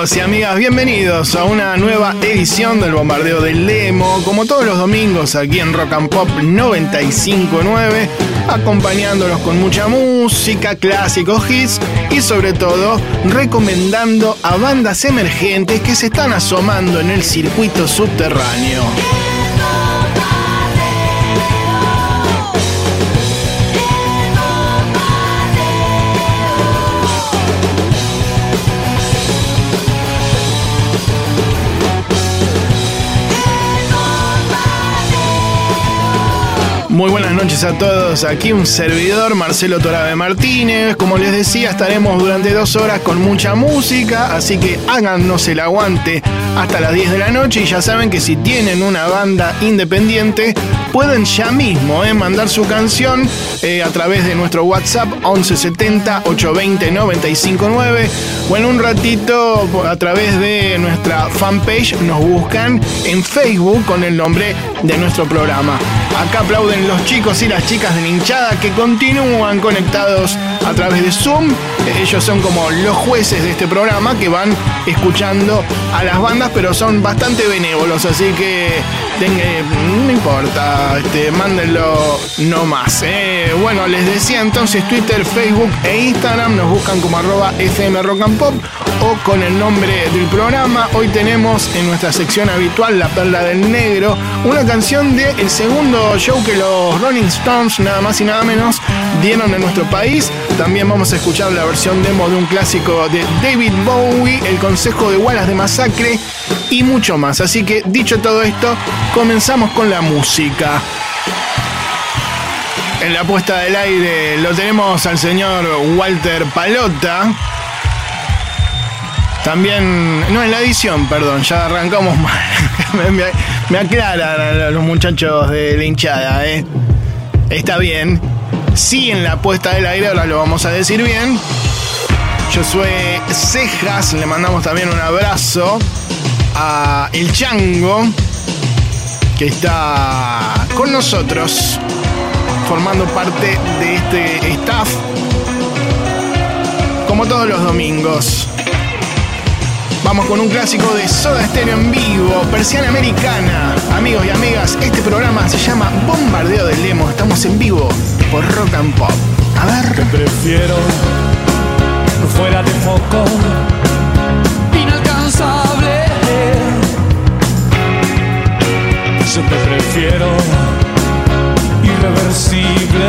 amigos y amigas, bienvenidos a una nueva edición del Bombardeo del Lemo, como todos los domingos aquí en Rock and Pop 959, acompañándolos con mucha música, clásicos, hits y sobre todo recomendando a bandas emergentes que se están asomando en el circuito subterráneo. Muy buenas noches a todos. Aquí un servidor, Marcelo Torabe Martínez. Como les decía, estaremos durante dos horas con mucha música, así que háganos el aguante hasta las 10 de la noche y ya saben que si tienen una banda independiente, pueden ya mismo eh, mandar su canción eh, a través de nuestro WhatsApp 1170 820 959 o en un ratito a través de nuestra fanpage nos buscan en Facebook con el nombre de nuestro programa. Acá aplauden los chicos y las chicas de hinchada que continúan conectados a través de Zoom. Ellos son como los jueces de este programa que van escuchando a las bandas, pero son bastante benévolos, así que no importa, este, mándenlo no más. Eh. Bueno, les decía entonces Twitter, Facebook e Instagram nos buscan como arroba FM Rock and Pop o con el nombre del programa. Hoy tenemos en nuestra sección habitual La Perla del Negro una canción del el segundo show que los Rolling Stones, nada más y nada menos, dieron en nuestro país. También vamos a escuchar la versión demo de un clásico de David Bowie, El Consejo de Wallace de Masacre y mucho más. Así que dicho todo esto, comenzamos con la música. En la puesta del aire lo tenemos al señor Walter Palota. También, no en la edición, perdón, ya arrancamos mal. me, me, aclaran los muchachos de la hinchada, ¿eh? Está bien. Sí, en la puesta del aire, ahora lo vamos a decir bien. Soy Cejas, le mandamos también un abrazo a El Chango, que está con nosotros, formando parte de este staff, como todos los domingos. Vamos con un clásico de Soda Stereo en vivo, Persiana Americana. Amigos y amigas, este programa se llama Bombardeo del Lemo. Estamos en vivo por Rock and Pop. A ver. Te prefiero fuera de foco, inalcanzable. Yo te prefiero irreversible,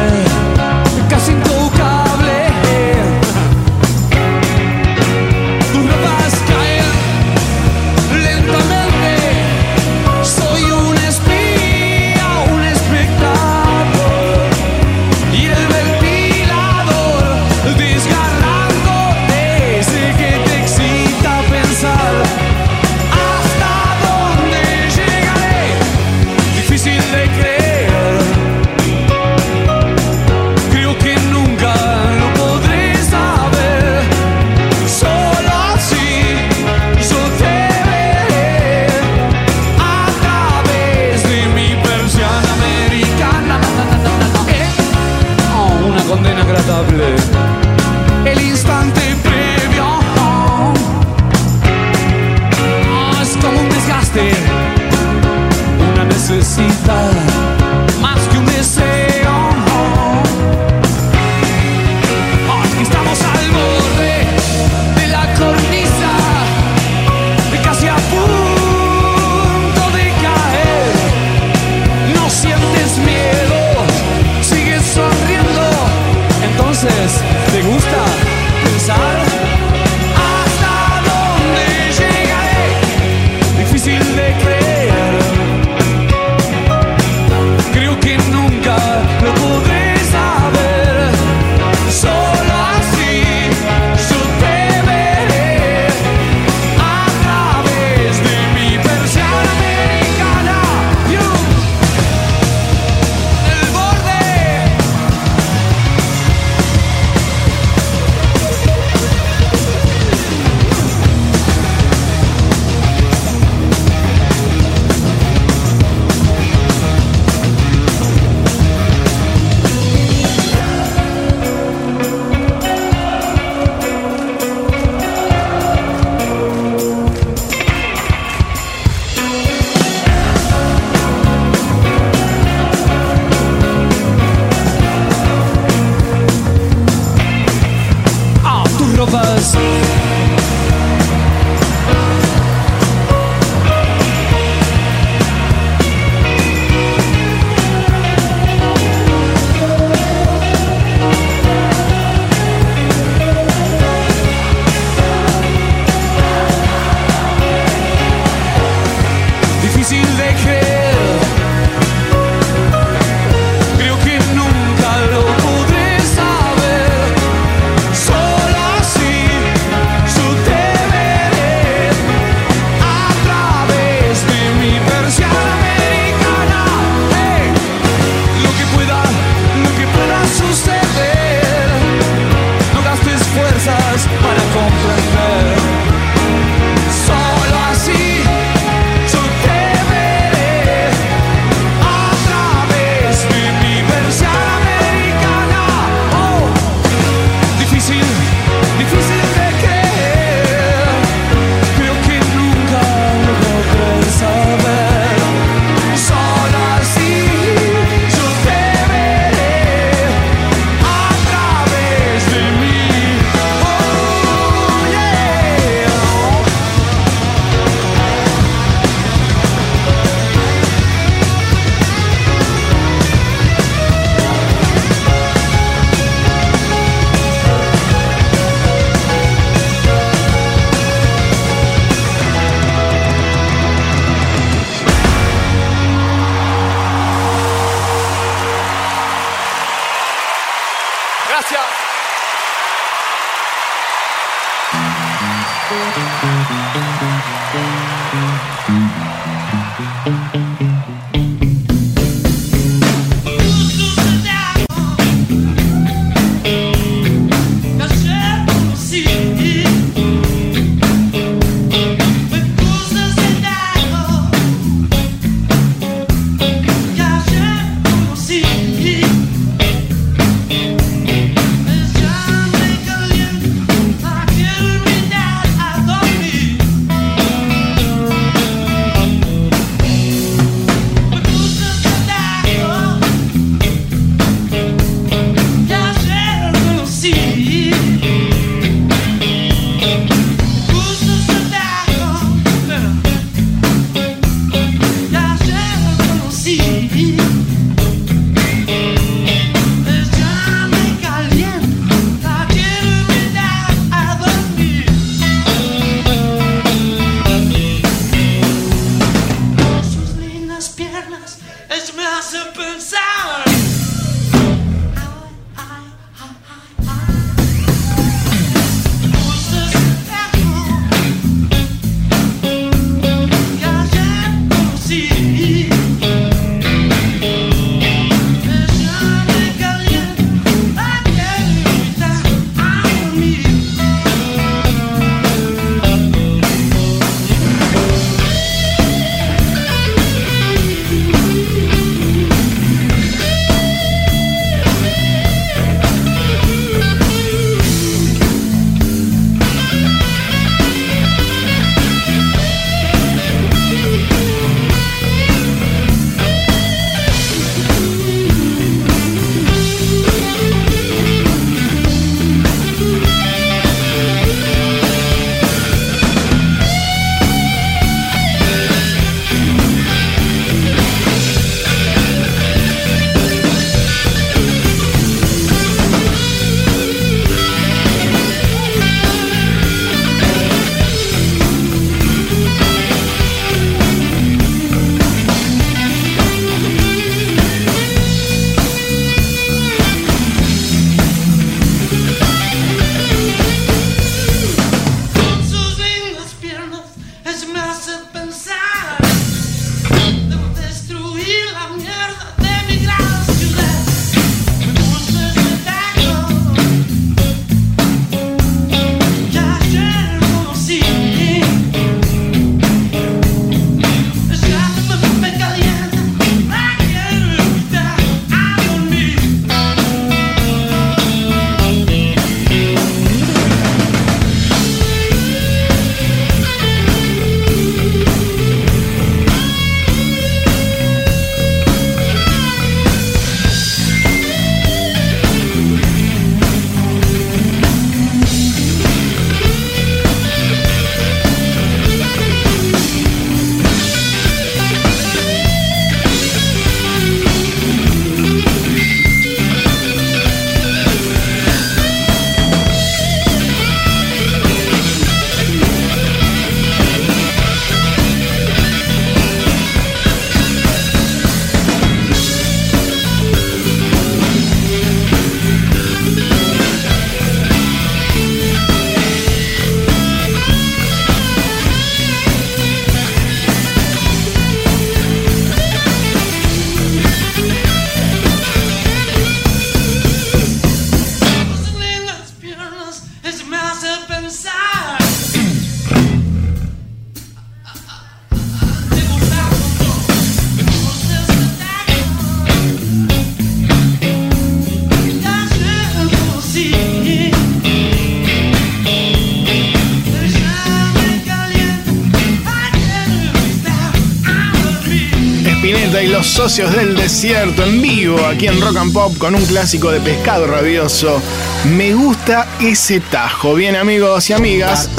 Del Desierto en vivo aquí en Rock and Pop con un clásico de pescado rabioso. Me gusta ese tajo. Bien amigos y amigas,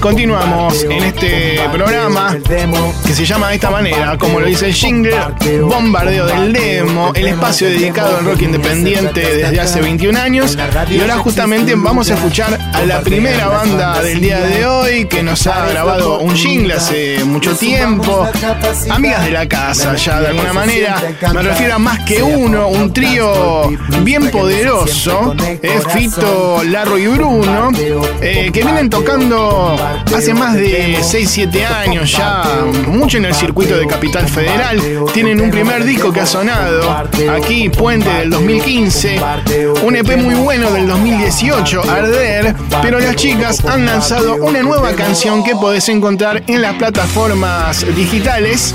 continuamos en este programa que se llama de esta manera, como lo dice el jingle, bombardeo del demo, el espacio dedicado al rock independiente desde hace 21 años. Y ahora justamente vamos a escuchar a la primera banda del día de hoy que nos ha grabado un jingle hace mucho tiempo. Amigas de la casa ya de alguna manera. Me refiero a más que uno, un trío bien poderoso. Es Fito, Larro y Bruno, eh, que vienen tocando hace más de 6-7 años ya, mucho en el circuito de Capital Federal. Tienen un primer disco que ha sonado aquí, Puente del 2015, un EP muy bueno del 2018, Arder, pero las chicas han lanzado una nueva canción que podés encontrar en las plataformas digitales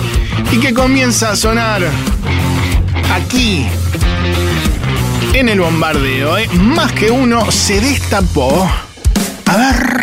y que comienza a sonar aquí en el bombardeo. ¿eh? Más que uno se destapó. A ver.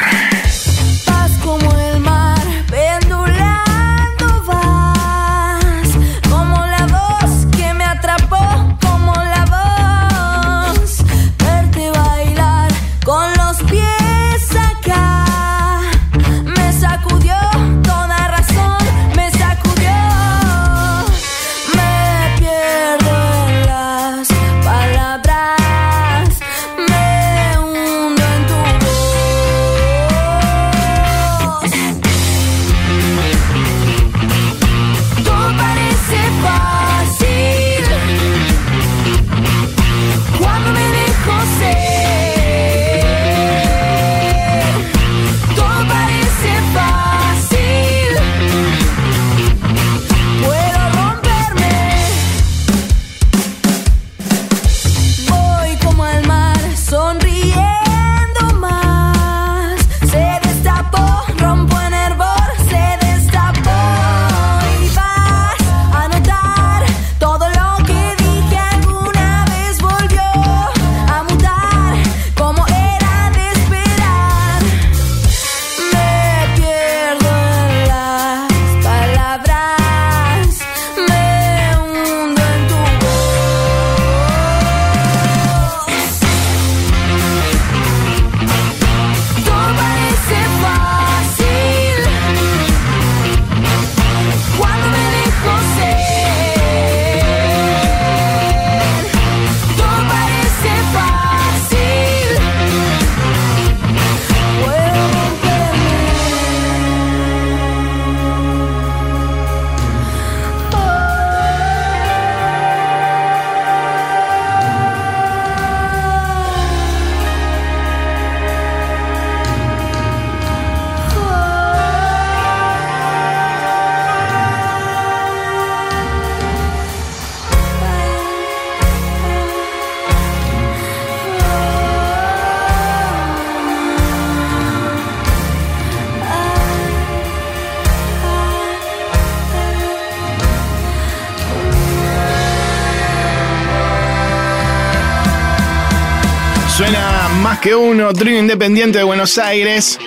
Que uno, trío independiente de Buenos Aires,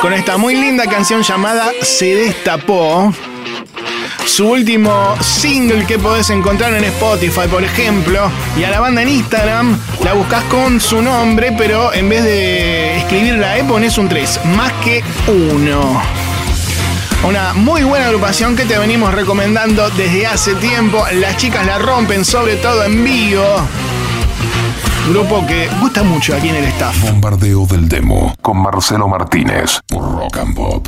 con esta muy linda canción llamada Se Destapó. Su último single que podés encontrar en Spotify, por ejemplo, y a la banda en Instagram la buscas con su nombre, pero en vez de escribir la E pones un 3, más que uno. Una muy buena agrupación que te venimos recomendando desde hace tiempo. Las chicas la rompen, sobre todo en vivo. Grupo que gusta mucho aquí en el staff. Bombardeo del demo con Marcelo Martínez Rock and Pop.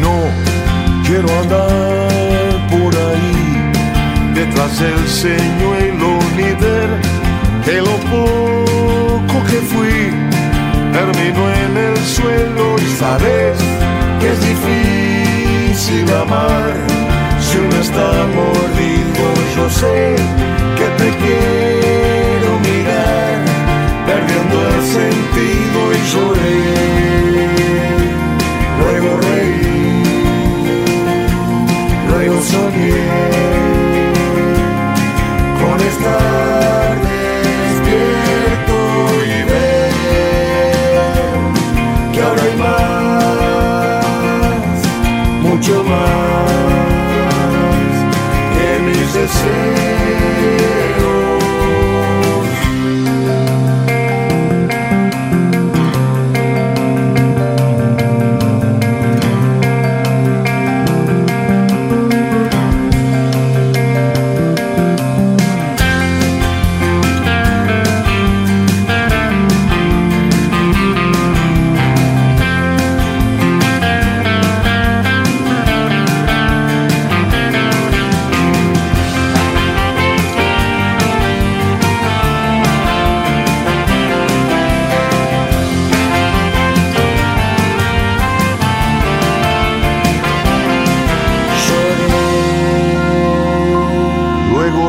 No quiero andar por ahí detrás del señuelo ni ver que lo poco que fui terminó en el suelo y sabes que es difícil amar. Si uno está mordido, yo sé que te quiero mirar, perdiendo el sentido lloré. Luego reí, luego soñé con estar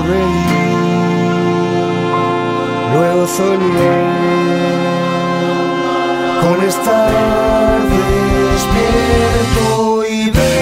reí, luego soñé con estar despierto y ver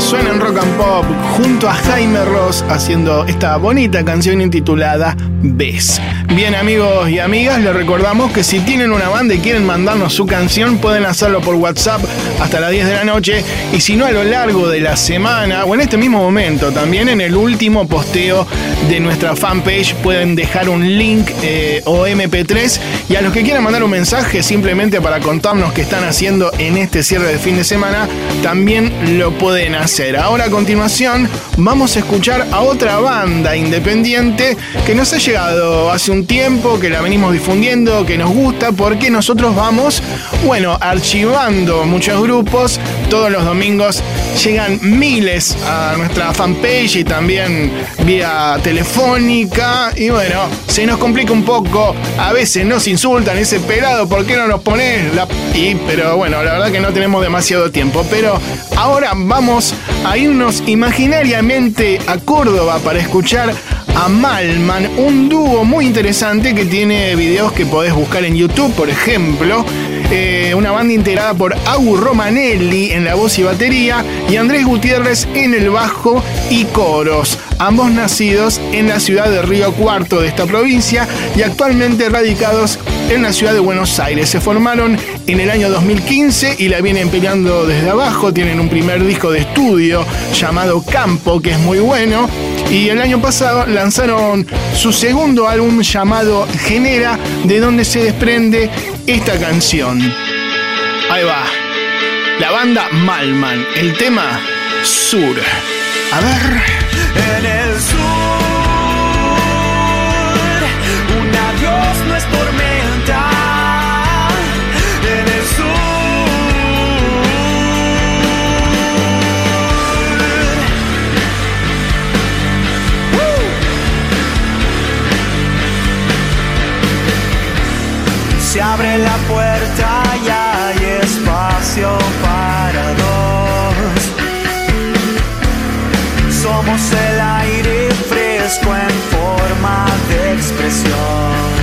Suena en rock and pop junto a Jaime Ross haciendo esta bonita canción intitulada Ves. Bien amigos y amigas, les recordamos que si tienen una banda y quieren mandarnos su canción pueden hacerlo por WhatsApp hasta las 10 de la noche y si no a lo largo de la semana o en este mismo momento también en el último posteo de nuestra fanpage pueden dejar un link eh, o MP3 y a los que quieran mandar un mensaje simplemente para contarnos qué están haciendo en este cierre de fin de semana también lo pueden hacer. Ahora a continuación vamos a escuchar a otra banda independiente que nos ha llegado hace un tiempo, que la venimos difundiendo, que nos gusta, porque nosotros vamos, bueno, archivando muchos grupos. Todos los domingos llegan miles a nuestra fanpage y también vía telefónica. Y bueno, se nos complica un poco. A veces nos insultan ese pelado, ¿por qué no nos pones la... Y, pero bueno, la verdad que no tenemos demasiado tiempo. Pero ahora vamos a irnos imaginariamente a Córdoba para escuchar a Malman, un dúo muy interesante que tiene videos que podés buscar en YouTube, por ejemplo. Eh, una banda integrada por Agu Romanelli en la voz y batería y Andrés Gutiérrez en el bajo y coros. Ambos nacidos en la ciudad de Río Cuarto de esta provincia y actualmente radicados en la ciudad de Buenos Aires. Se formaron en el año 2015 y la vienen peleando desde abajo. Tienen un primer disco de estudio llamado Campo, que es muy bueno. Y el año pasado lanzaron su segundo álbum llamado Genera, de donde se desprende esta canción. Ahí va. La banda Malman. El tema Sur. A ver. En el sur, abre la puerta y hay espacio para dos. Somos el aire fresco en forma de expresión.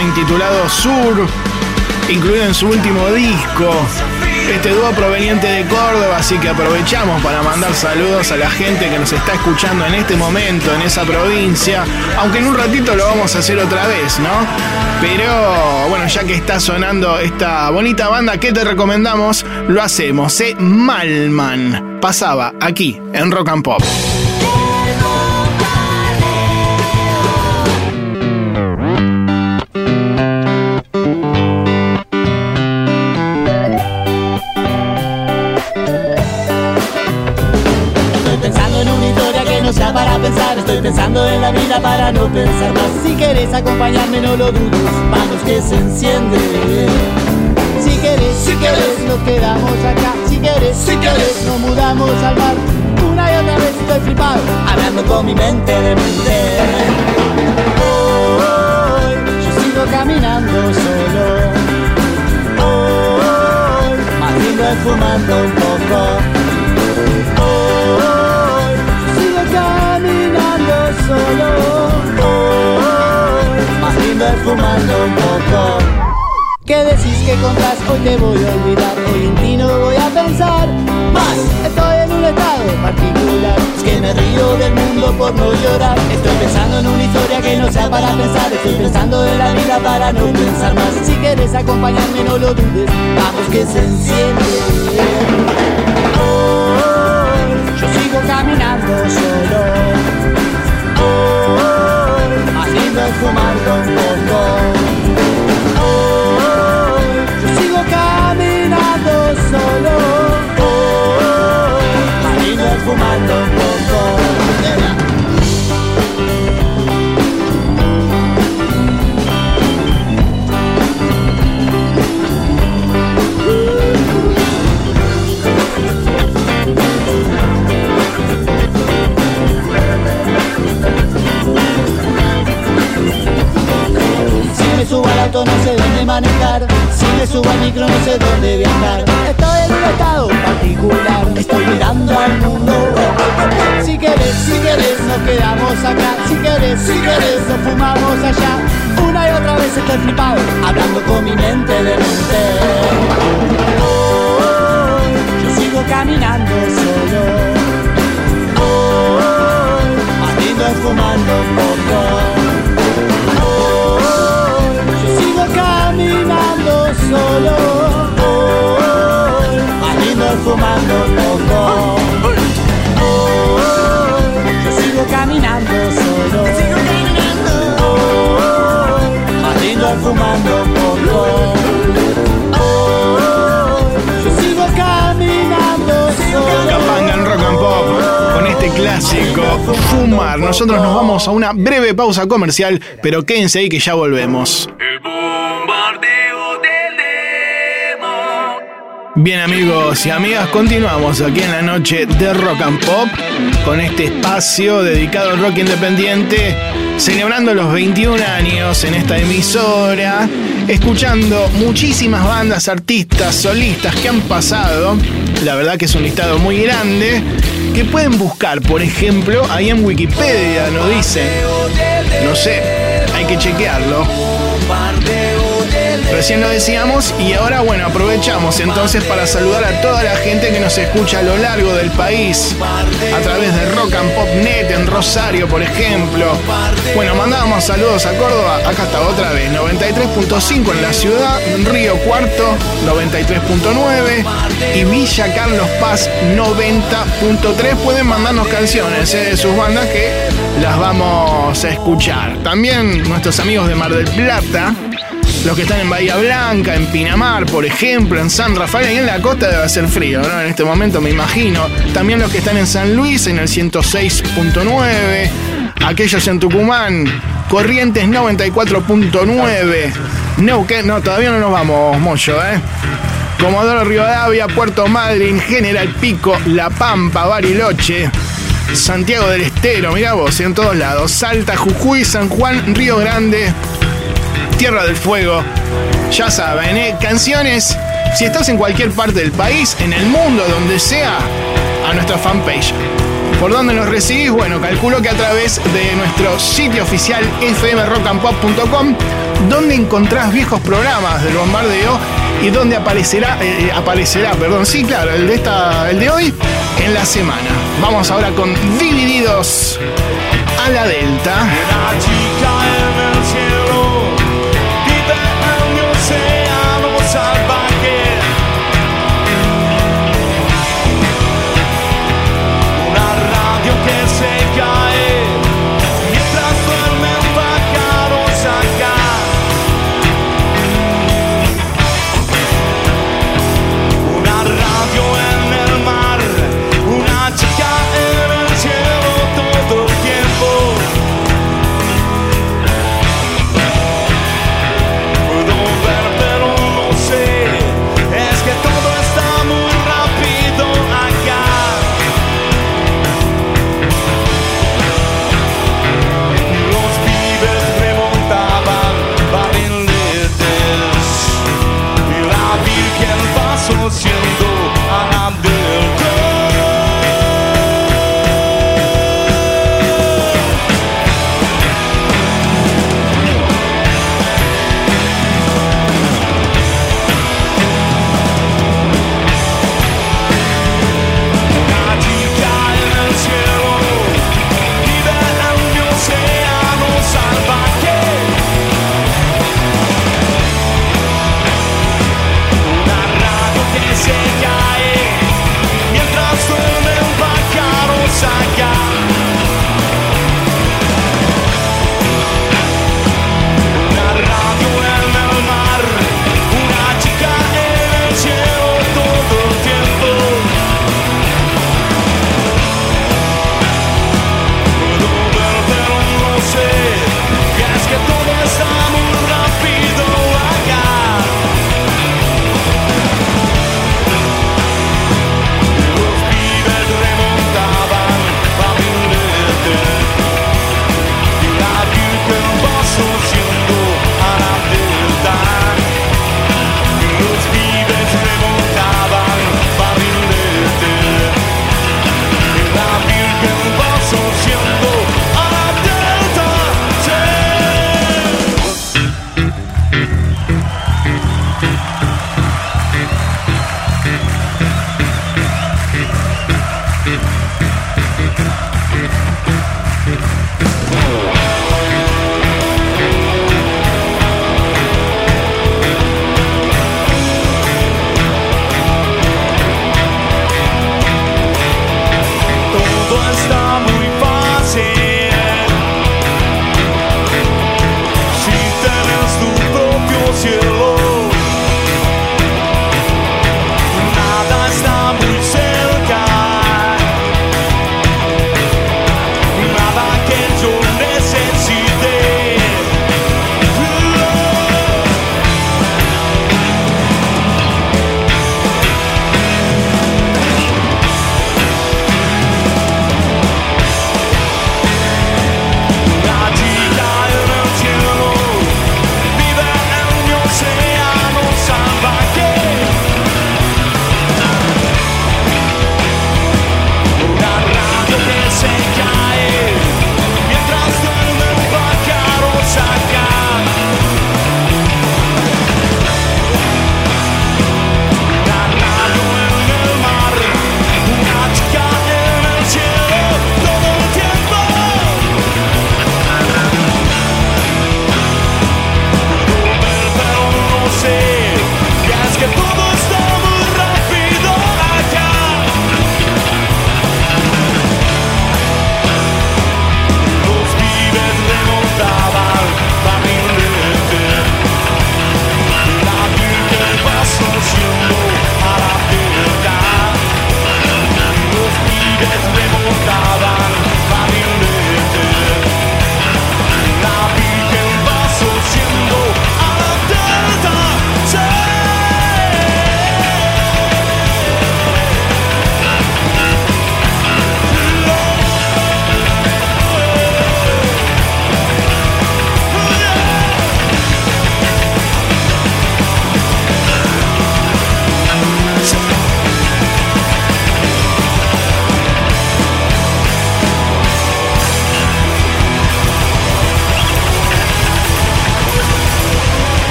Intitulado Sur, incluido en su último disco. Este dúo proveniente de Córdoba, así que aprovechamos para mandar saludos a la gente que nos está escuchando en este momento en esa provincia, aunque en un ratito lo vamos a hacer otra vez, ¿no? Pero bueno, ya que está sonando esta bonita banda que te recomendamos, lo hacemos, ¿eh? Malman. Pasaba aquí en Rock and Pop. Pensando en la vida para no pensar más. Si quieres acompañarme, no lo dudes, vamos que se enciende. Si quieres, si quieres, nos quedamos acá. Si quieres, si quieres, nos mudamos al mar. Una y otra vez estoy flipado, hablando con mi mente de mente. Hoy yo sigo caminando solo. Hoy más lindo es fumando un poco. Hoy. Más fumando un poco. ¿Qué decís que contás? Hoy te voy a olvidar, hoy en ti no voy a pensar más. Estoy en un estado particular, es que me río del mundo por no llorar. Estoy pensando en una historia que no sea para pensar, estoy pensando en la vida para no pensar más. Si quieres acompañarme, no lo dudes, vamos que se enciende. yo sigo caminando solo fumando un poco. Oh, yo sigo caminando solo. Oh, marino fumando un poco. No sé dónde manejar. Si me subo al micro no sé dónde viajar. Estoy en un estado particular. Estoy mirando al mundo. Si querés, si querés nos quedamos acá. Si querés, si querés nos fumamos allá. Una y otra vez estoy flipado Hablando con mi mente de mente. Oh, Yo sigo caminando solo. Oh, es fumando poco solo hoy, más fumando poco. yo sigo caminando solo. Sigo caminando. más fumando poco. yo sigo caminando solo. Capanga en rock and pop con este clásico Fumar. Nosotros nos vamos a una breve pausa comercial, pero quédense ahí que ya volvemos. Bien amigos y amigas, continuamos aquí en la noche de Rock and Pop con este espacio dedicado al rock independiente, celebrando los 21 años en esta emisora, escuchando muchísimas bandas, artistas, solistas que han pasado, la verdad que es un listado muy grande, que pueden buscar, por ejemplo, ahí en Wikipedia, nos dice, no sé, hay que chequearlo Recién lo decíamos y ahora bueno, aprovechamos entonces para saludar a toda la gente que nos escucha a lo largo del país a través de Rock and Pop Net en Rosario, por ejemplo. Bueno, mandábamos saludos a Córdoba, acá está otra vez, 93.5 en la ciudad, Río Cuarto 93.9 y Villa Carlos Paz 90.3. Pueden mandarnos canciones eh, de sus bandas que las vamos a escuchar. También nuestros amigos de Mar del Plata los que están en Bahía Blanca, en Pinamar, por ejemplo, en San Rafael y en la costa debe hacer frío, ¿no? En este momento me imagino. También los que están en San Luis, en el 106.9. Aquellos en Tucumán, Corrientes 94.9. No, que no, todavía no nos vamos, Mocho, ¿eh? Comodoro Rivadavia, Puerto Madryn, General Pico, La Pampa, Bariloche. Santiago del Estero, mira vos, en todos lados. Salta, Jujuy, San Juan, Río Grande, Tierra del Fuego. Ya saben, ¿eh? canciones, si estás en cualquier parte del país, en el mundo, donde sea, a nuestra fanpage. ¿Por dónde nos recibís? Bueno, calculo que a través de nuestro sitio oficial fmrockandpop.com, donde encontrás viejos programas del bombardeo y donde aparecerá, eh, aparecerá, perdón, sí, claro, el de, esta, el de hoy en la semana. Vamos ahora con Divididos a la Delta.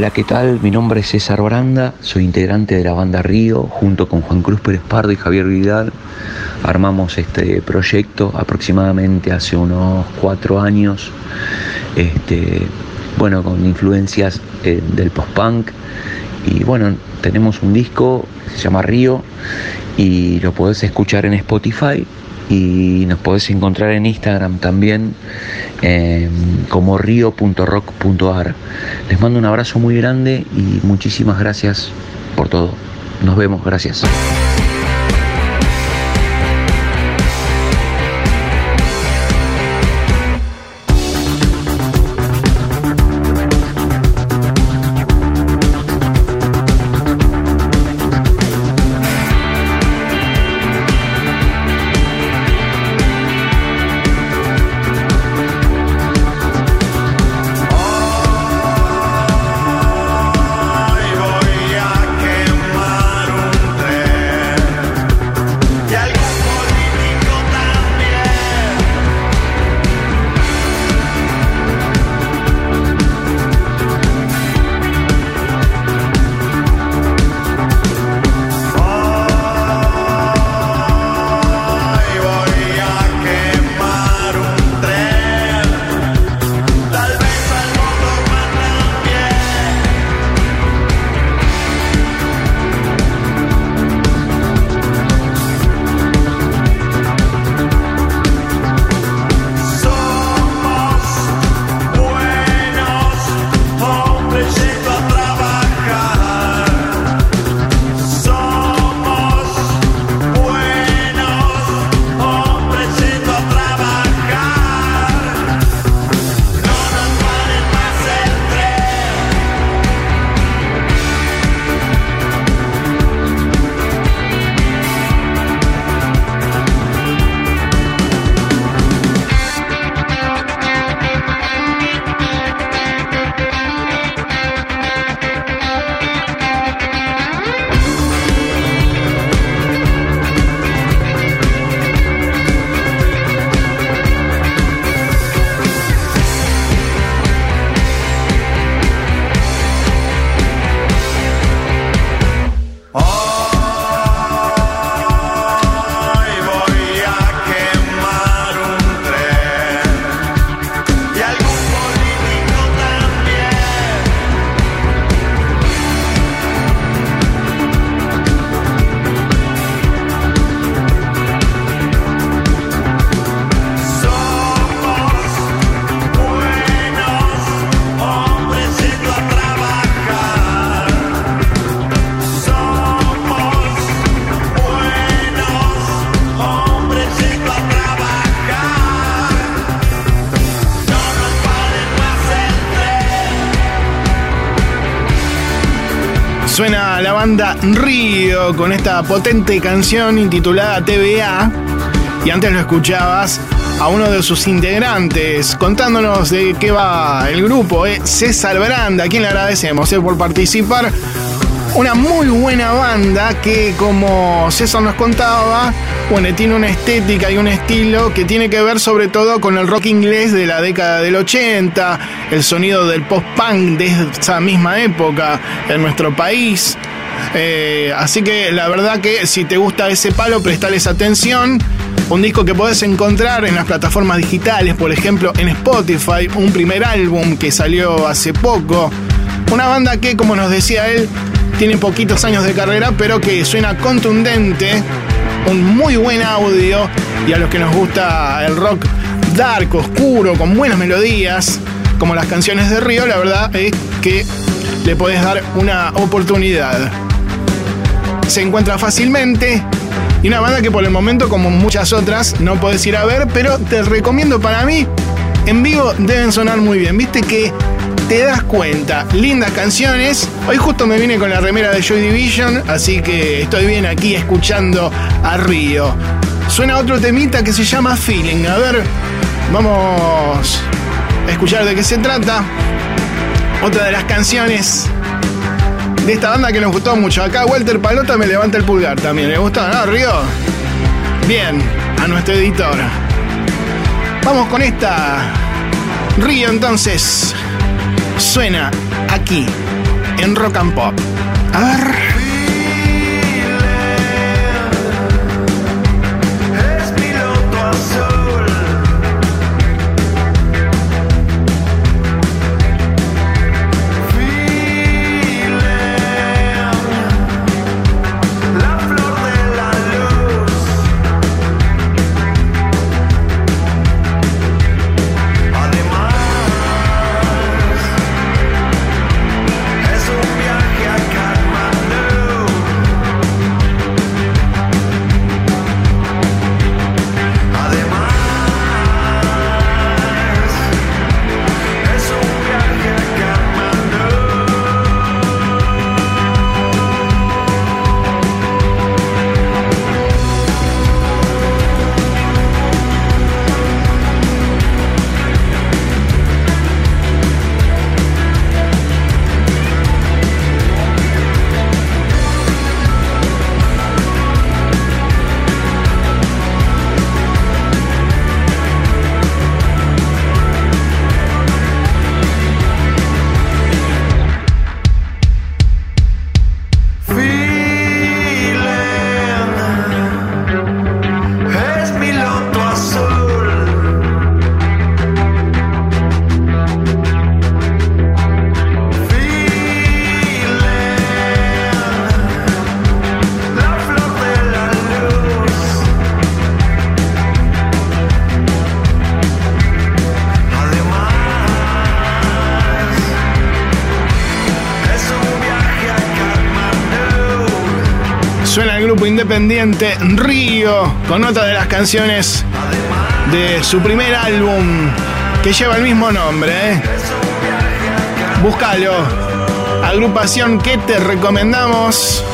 Hola, ¿qué tal? Mi nombre es César Branda, soy integrante de la banda Río, junto con Juan Cruz Pérez Pardo y Javier Vidal. Armamos este proyecto aproximadamente hace unos cuatro años, este, bueno, con influencias eh, del post-punk. Y bueno, tenemos un disco se llama Río y lo podés escuchar en Spotify y nos podés encontrar en Instagram también eh, como río.rock.ar. Les mando un abrazo muy grande y muchísimas gracias por todo. Nos vemos, gracias. Suena la banda Río con esta potente canción intitulada TVA. Y antes lo escuchabas a uno de sus integrantes contándonos de qué va el grupo, eh, César Branda, a quien le agradecemos eh, por participar. Una muy buena banda que, como César nos contaba, bueno, tiene una estética y un estilo que tiene que ver sobre todo con el rock inglés de la década del 80, el sonido del post-punk de esa misma época en nuestro país. Eh, así que la verdad que si te gusta ese palo, prestales atención. Un disco que podés encontrar en las plataformas digitales, por ejemplo en Spotify, un primer álbum que salió hace poco. Una banda que, como nos decía él, tiene poquitos años de carrera, pero que suena contundente, un muy buen audio y a los que nos gusta el rock dark, oscuro, con buenas melodías, como las canciones de Río, la verdad es que le podés dar una oportunidad. Se encuentra fácilmente y una banda que por el momento, como muchas otras, no podés ir a ver, pero te recomiendo para mí, en vivo deben sonar muy bien. Viste que te das cuenta, lindas canciones. Hoy justo me vine con la remera de Joy Division, así que estoy bien aquí escuchando a Río. Suena otro temita que se llama Feeling. A ver, vamos escuchar de qué se trata. Otra de las canciones de esta banda que nos gustó mucho. Acá Walter Palota me levanta el pulgar también. ¿Le gustó? ¿No, Río? Bien, a nuestro editor. Vamos con esta. Río entonces. Suena aquí, en Rock and Pop. A ver. Grupo independiente Río con otra de las canciones de su primer álbum que lleva el mismo nombre. ¿eh? Búscalo. Agrupación que te recomendamos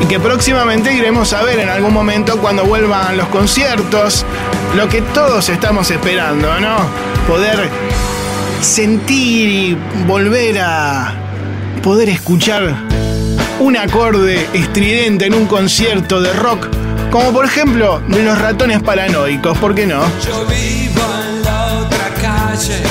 y que próximamente iremos a ver en algún momento cuando vuelvan los conciertos. Lo que todos estamos esperando, ¿no? Poder sentir y volver a poder escuchar un acorde estridente en un concierto de rock, como por ejemplo de los ratones paranoicos, ¿por qué no? Yo vivo en la otra calle,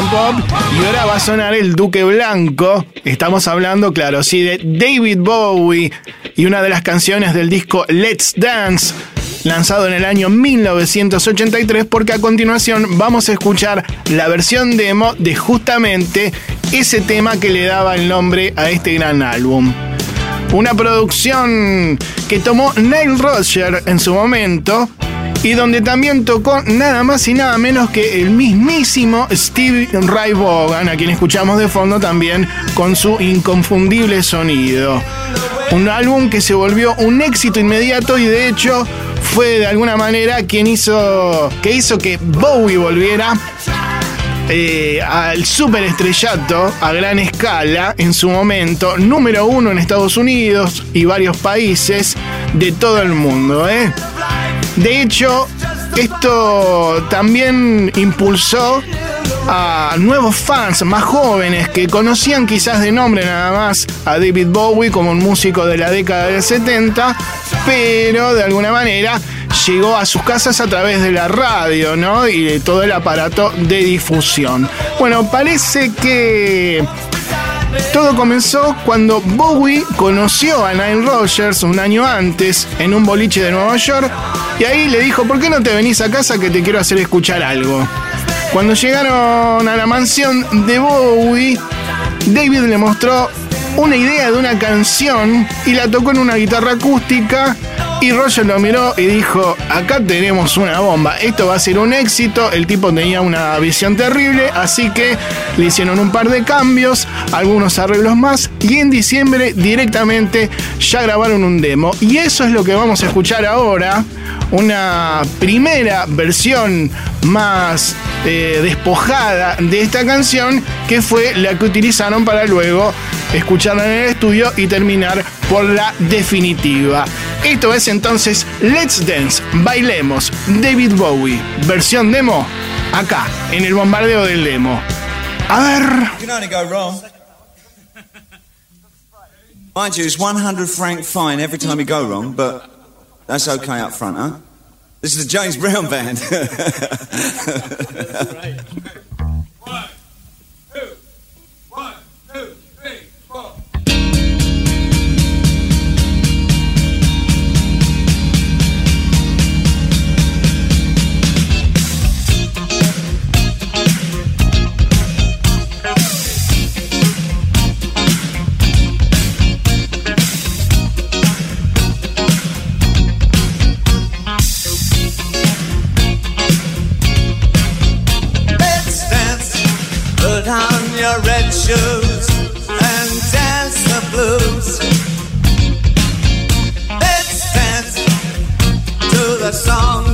y ahora va a sonar el Duque Blanco. Estamos hablando, claro, sí, de David Bowie y una de las canciones del disco Let's Dance, lanzado en el año 1983, porque a continuación vamos a escuchar la versión demo de justamente ese tema que le daba el nombre a este gran álbum. Una producción que tomó Nile Rodgers en su momento y donde también tocó nada más y nada menos que el mismísimo Steve Ray Vaughan, a quien escuchamos de fondo también con su inconfundible sonido. Un álbum que se volvió un éxito inmediato y de hecho fue de alguna manera quien hizo que hizo que Bowie volviera eh, al superestrellato a gran escala en su momento, número uno en Estados Unidos y varios países de todo el mundo. ¿eh? De hecho, esto también impulsó a nuevos fans más jóvenes que conocían quizás de nombre nada más a David Bowie como un músico de la década del 70, pero de alguna manera llegó a sus casas a través de la radio, ¿no? Y de todo el aparato de difusión. Bueno, parece que todo comenzó cuando Bowie conoció a Nile Rogers un año antes en un boliche de Nueva York y ahí le dijo, ¿por qué no te venís a casa que te quiero hacer escuchar algo? Cuando llegaron a la mansión de Bowie, David le mostró una idea de una canción y la tocó en una guitarra acústica y Roger lo miró y dijo, acá tenemos una bomba, esto va a ser un éxito, el tipo tenía una visión terrible, así que le hicieron un par de cambios, algunos arreglos más y en diciembre directamente ya grabaron un demo. Y eso es lo que vamos a escuchar ahora, una primera versión más eh, despojada de esta canción, que fue la que utilizaron para luego escucharla en el estudio y terminar por la definitiva. Esto es entonces Let's Dance, bailemos, David Bowie, versión demo, acá, en el bombardeo del demo. A ver. Mind you, it's 100 franc fine every time you go wrong, but that's okay up front, huh? This is the James Brown band. your red shoes and dance the blues. Let's dance to the song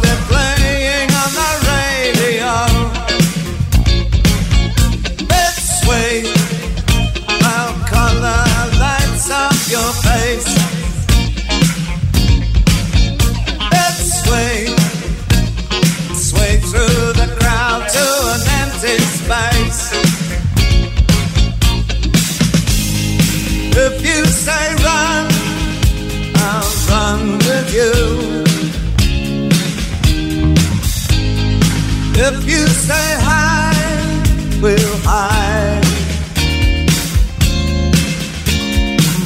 you. If you say hide, we'll hide.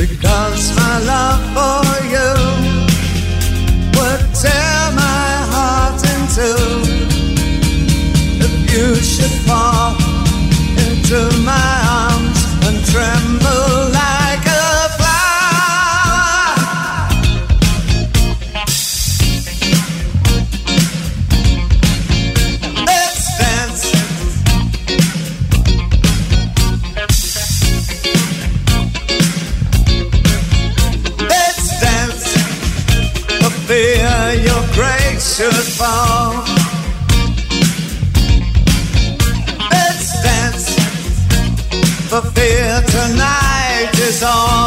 Because my love for you would tear my heart in two if you should fall into my arms and tremble song.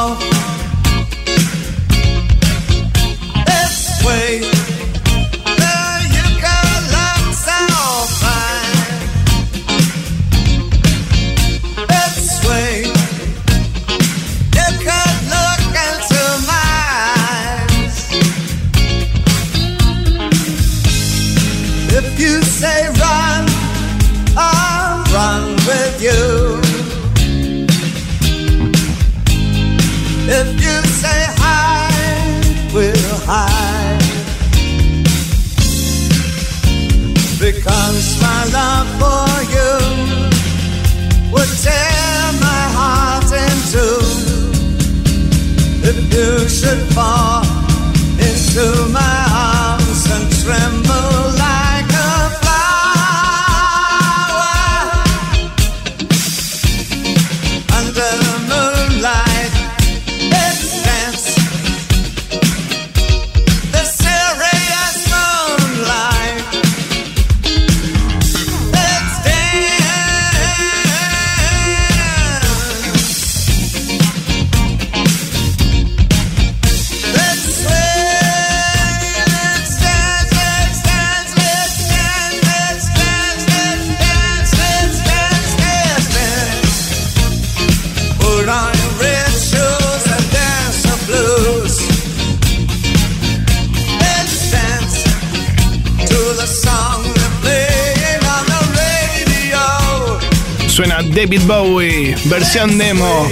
Demo,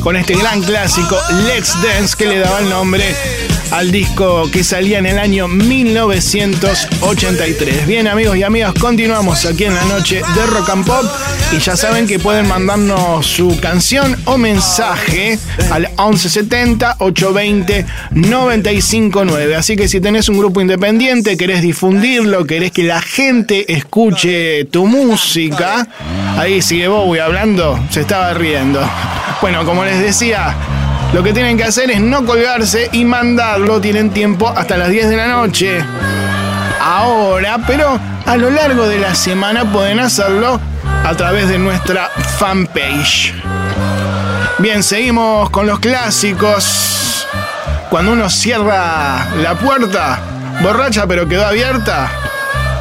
con este gran clásico Let's Dance que le daba el nombre al disco que salía en el año 1983. Bien amigos y amigas, continuamos aquí en la noche de Rock and Pop y ya saben que pueden mandarnos su canción o mensaje al 1170 820 959. Así que si tenés un grupo independiente, querés difundirlo, querés que la gente escuche tu música, ahí sigue Bowie hablando, se estaba riendo. Bueno, como les decía, lo que tienen que hacer es no colgarse y mandarlo. Tienen tiempo hasta las 10 de la noche. Ahora, pero a lo largo de la semana pueden hacerlo a través de nuestra fanpage. Bien, seguimos con los clásicos. Cuando uno cierra la puerta, borracha pero quedó abierta.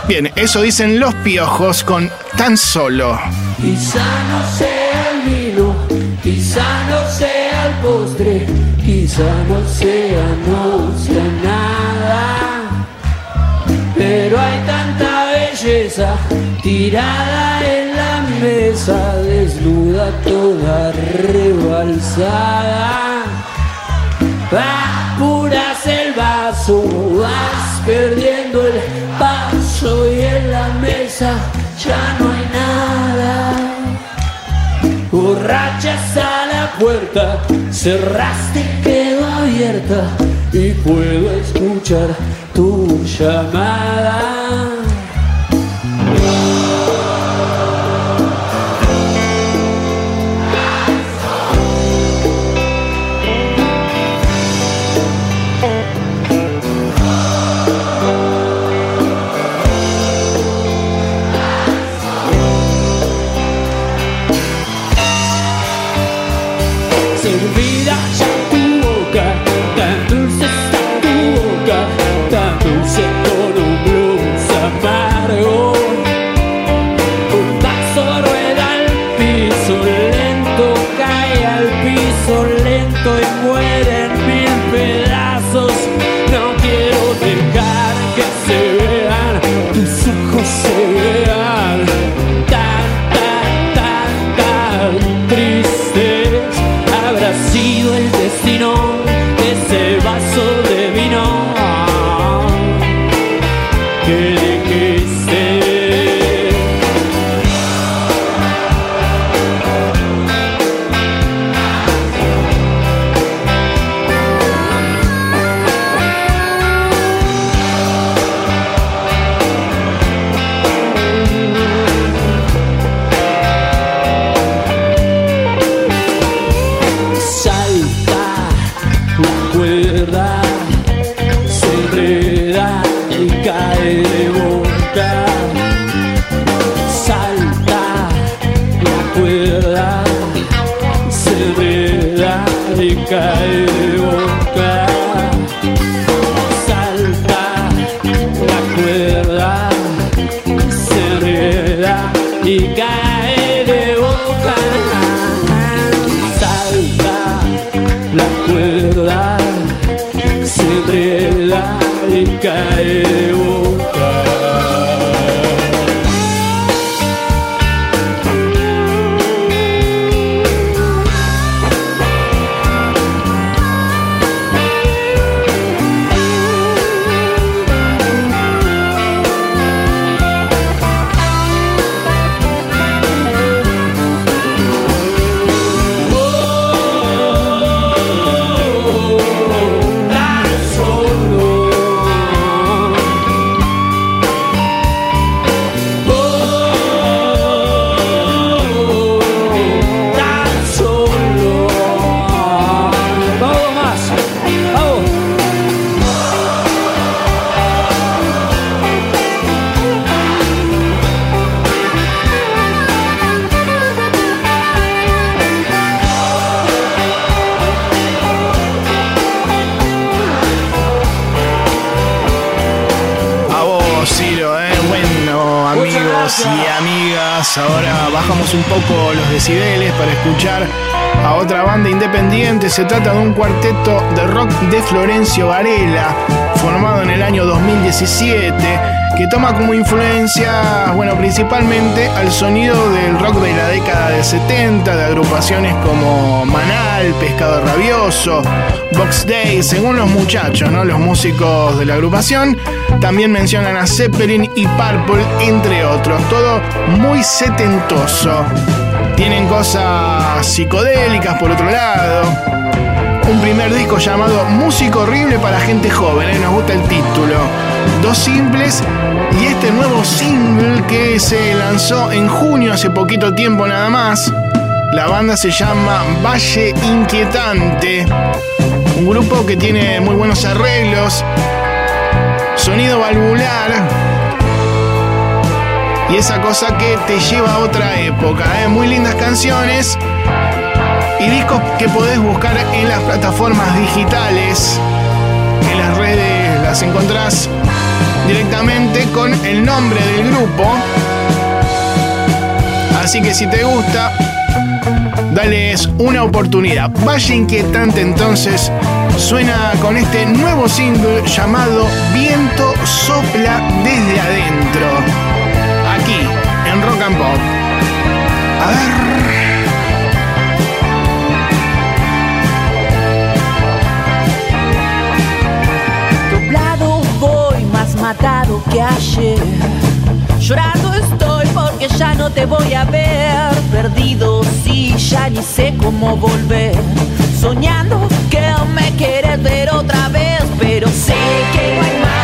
Bien, eso dicen los piojos con tan solo. Quizá no sea el vino, quizá no sea el postre, quizá no sea, no sea nada. Pero hay tanta belleza tirada en la mesa, desnuda toda rebalsada. Apuras el vaso, vas perdiendo el paso y en la mesa ya no hay nada. Borrachas a la puerta, cerraste, quedó abierta y puedo escuchar tu llamada. Se trata de un cuarteto de rock de Florencio Varela, formado en el año 2017. que toma como influencia, bueno, principalmente al sonido del rock de la década de 70, de agrupaciones como Manal, Pescado Rabioso, Box Day, según los muchachos, ¿no? Los músicos de la agrupación. También mencionan a Zeppelin y Purple, entre otros. Todo muy setentoso. Tienen cosas psicodélicas por otro lado. Un primer disco llamado Música Horrible para Gente Joven, ¿eh? nos gusta el título. Dos simples y este nuevo single que se lanzó en junio, hace poquito tiempo nada más. La banda se llama Valle Inquietante. Un grupo que tiene muy buenos arreglos, sonido valvular y esa cosa que te lleva a otra época. ¿eh? Muy lindas canciones y discos que podés buscar en las plataformas digitales. En las redes las encontrás directamente con el nombre del grupo. Así que si te gusta, dales una oportunidad. Vaya inquietante entonces. Suena con este nuevo single llamado Viento sopla desde adentro. Aquí, en Rock and Pop. A ver. Más que ayer. Llorando estoy porque ya no te voy a ver. Perdido, sí, ya ni sé cómo volver. Soñando que me quieres ver otra vez, pero sé que no hay magia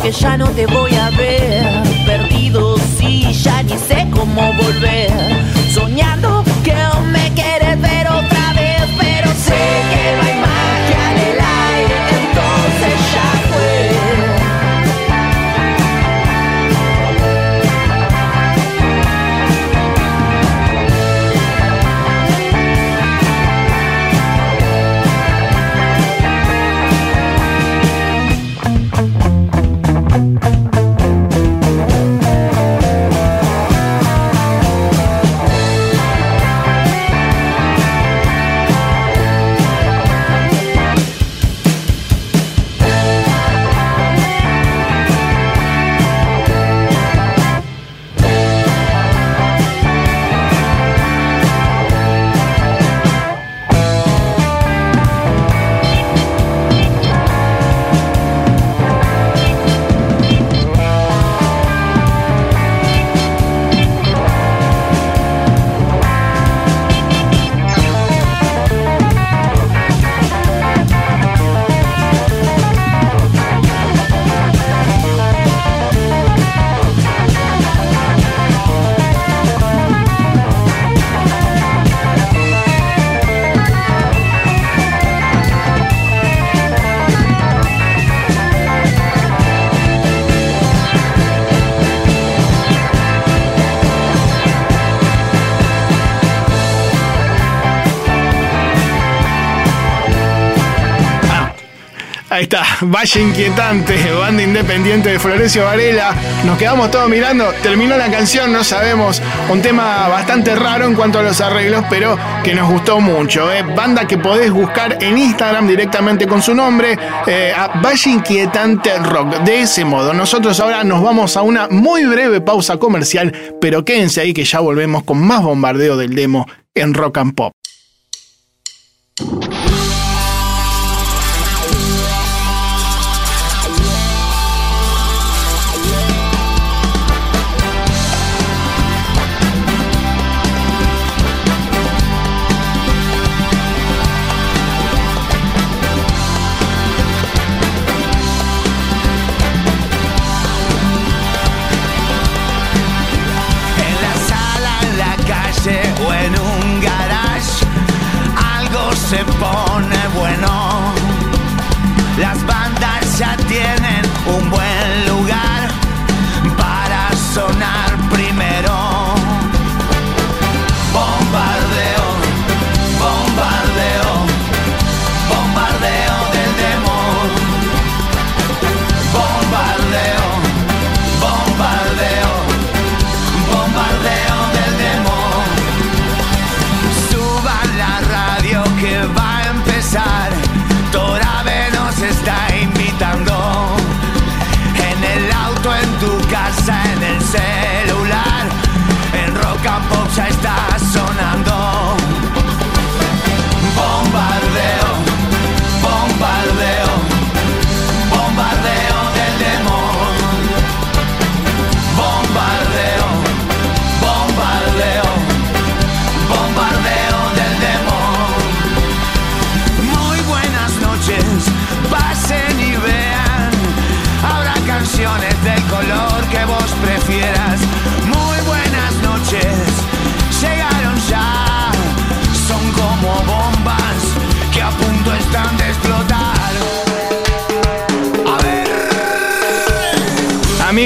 porque ya no te voy a ver. Perdido, sí, ya ni sé cómo volver. Soñando Ahí está, Valle Inquietante, banda independiente de Florencio Varela. Nos quedamos todos mirando, terminó la canción, no sabemos. Un tema bastante raro en cuanto a los arreglos, pero que nos gustó mucho. ¿eh? Banda que podés buscar en Instagram directamente con su nombre, eh, a Valle Inquietante Rock. De ese modo, nosotros ahora nos vamos a una muy breve pausa comercial, pero quédense ahí que ya volvemos con más bombardeo del demo en Rock and Pop.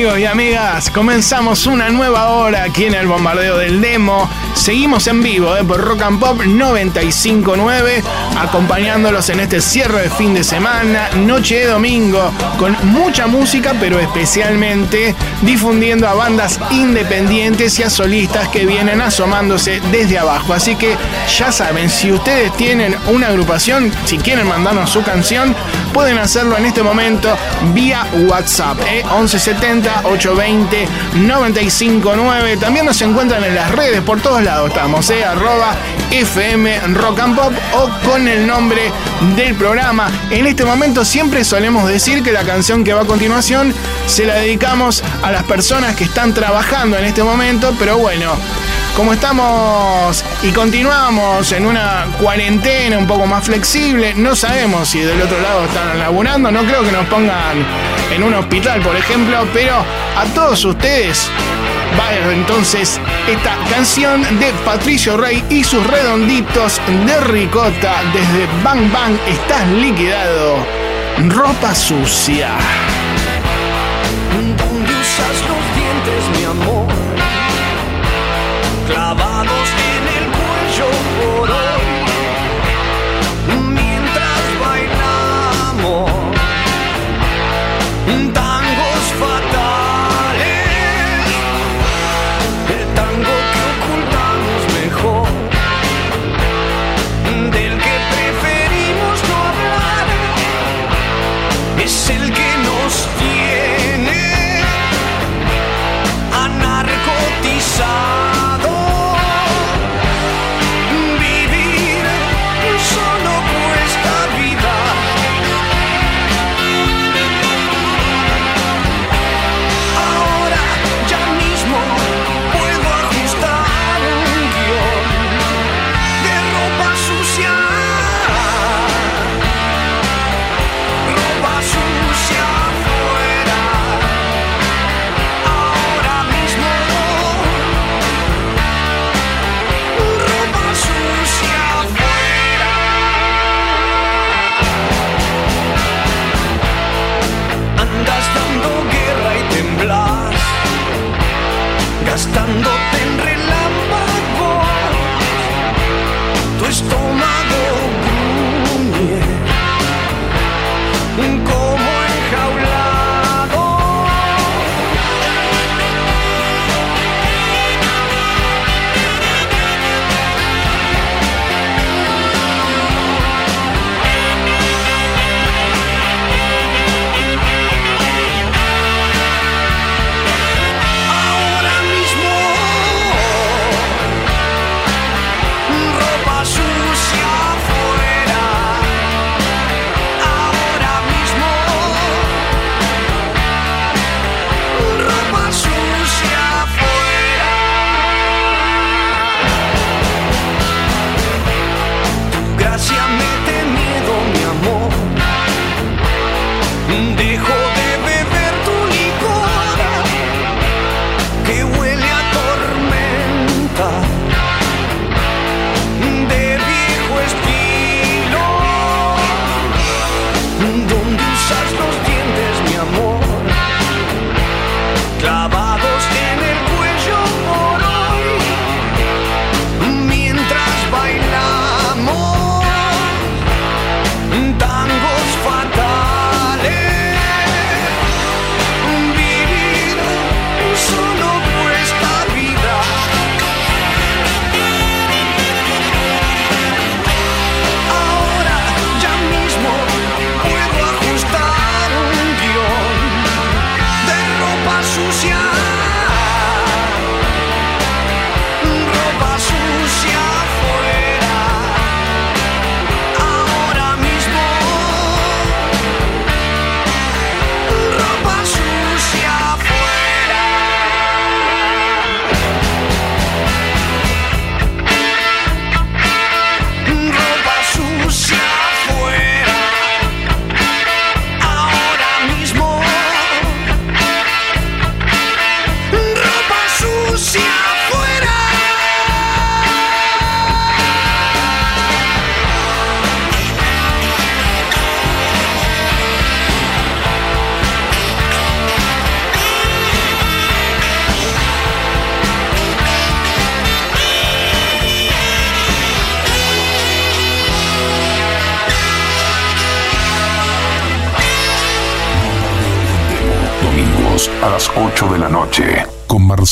Amigos y amigas, comenzamos una nueva hora aquí en el bombardeo del demo. Seguimos en vivo eh, por Rock and Pop 959, acompañándolos en este cierre de fin de semana, noche de domingo, con mucha música, pero especialmente difundiendo a bandas independientes y a solistas que vienen asomándose desde abajo. Así que ya saben, si ustedes tienen una agrupación, si quieren mandarnos su canción, pueden hacerlo en este momento vía WhatsApp, eh, 1170 820 959. También nos encuentran en las redes por todos lados estamos, eh, arroba FM Rock and Pop o con el nombre del programa. En este momento siempre solemos decir que la canción que va a continuación se la dedicamos a las personas que están trabajando en este momento, pero bueno. Como estamos y continuamos en una cuarentena un poco más flexible, no sabemos si del otro lado están laburando, no creo que nos pongan en un hospital, por ejemplo, pero a todos ustedes entonces esta canción de Patricio Rey y sus redonditos de ricota desde Bang Bang estás liquidado. Ropa sucia.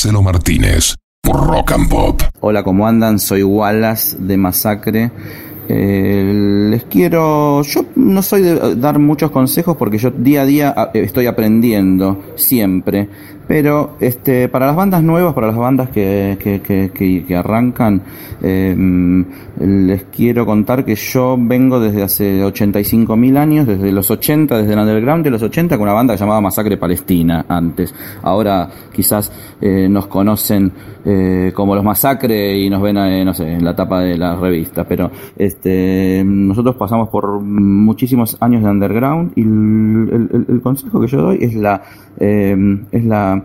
Marcelo Martínez por Rock and Pop. Hola, ¿cómo andan? Soy Wallace de Masacre. Eh, les quiero, yo no soy de dar muchos consejos porque yo día a día a- estoy aprendiendo siempre, pero este, para las bandas nuevas, para las bandas que, que, que, que- arrancan, eh, les quiero contar que yo vengo desde hace 85 mil años, desde los 80, desde el underground de los 80, con una banda llamada Masacre Palestina antes. Ahora quizás eh, nos conocen eh, como los Masacre y nos ven, eh, no sé, en la tapa de la revista, pero este, nosotros pasamos por muchísimos años de underground y el, el- el consejo que yo doy es la, eh, es la,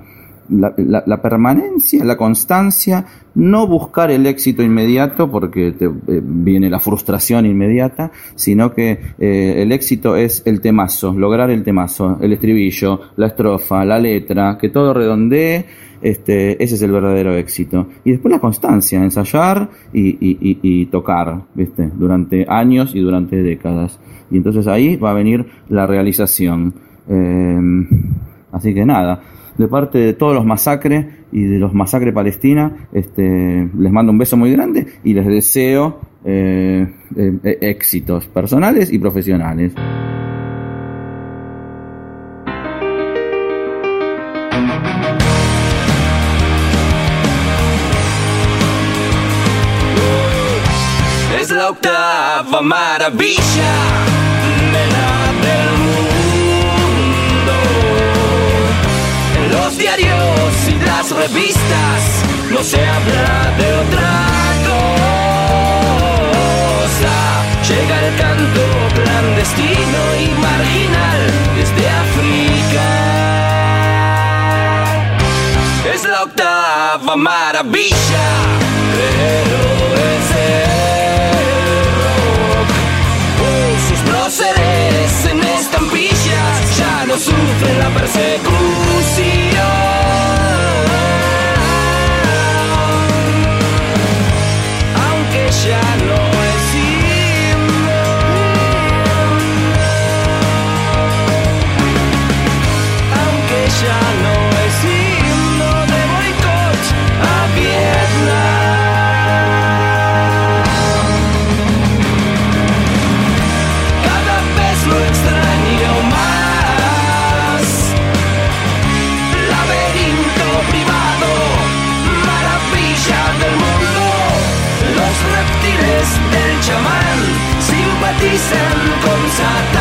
la, la- permanencia, la constancia, no buscar el éxito inmediato porque te, eh, viene la frustración inmediata, sino que eh, el éxito es el temazo, lograr el temazo, el estribillo, la estrofa, la letra, que todo redondee, este, ese es el verdadero éxito. Y después la constancia, ensayar y, y- y- y tocar, ¿viste? Durante años y durante décadas. Y entonces ahí va a venir la realización. Eh, así que nada, de parte de todos los masacres y de los masacres Palestina, este, les mando un beso muy grande y les deseo eh, eh, eh, éxitos personales y profesionales. Es la octava maravilla diarios y las revistas no se habla de otra cosa. Llega el canto clandestino y marginal desde África. Es la octava maravilla, pero es el rock. Oh, sus próceres no sufren la persecución. 啲聲共擦。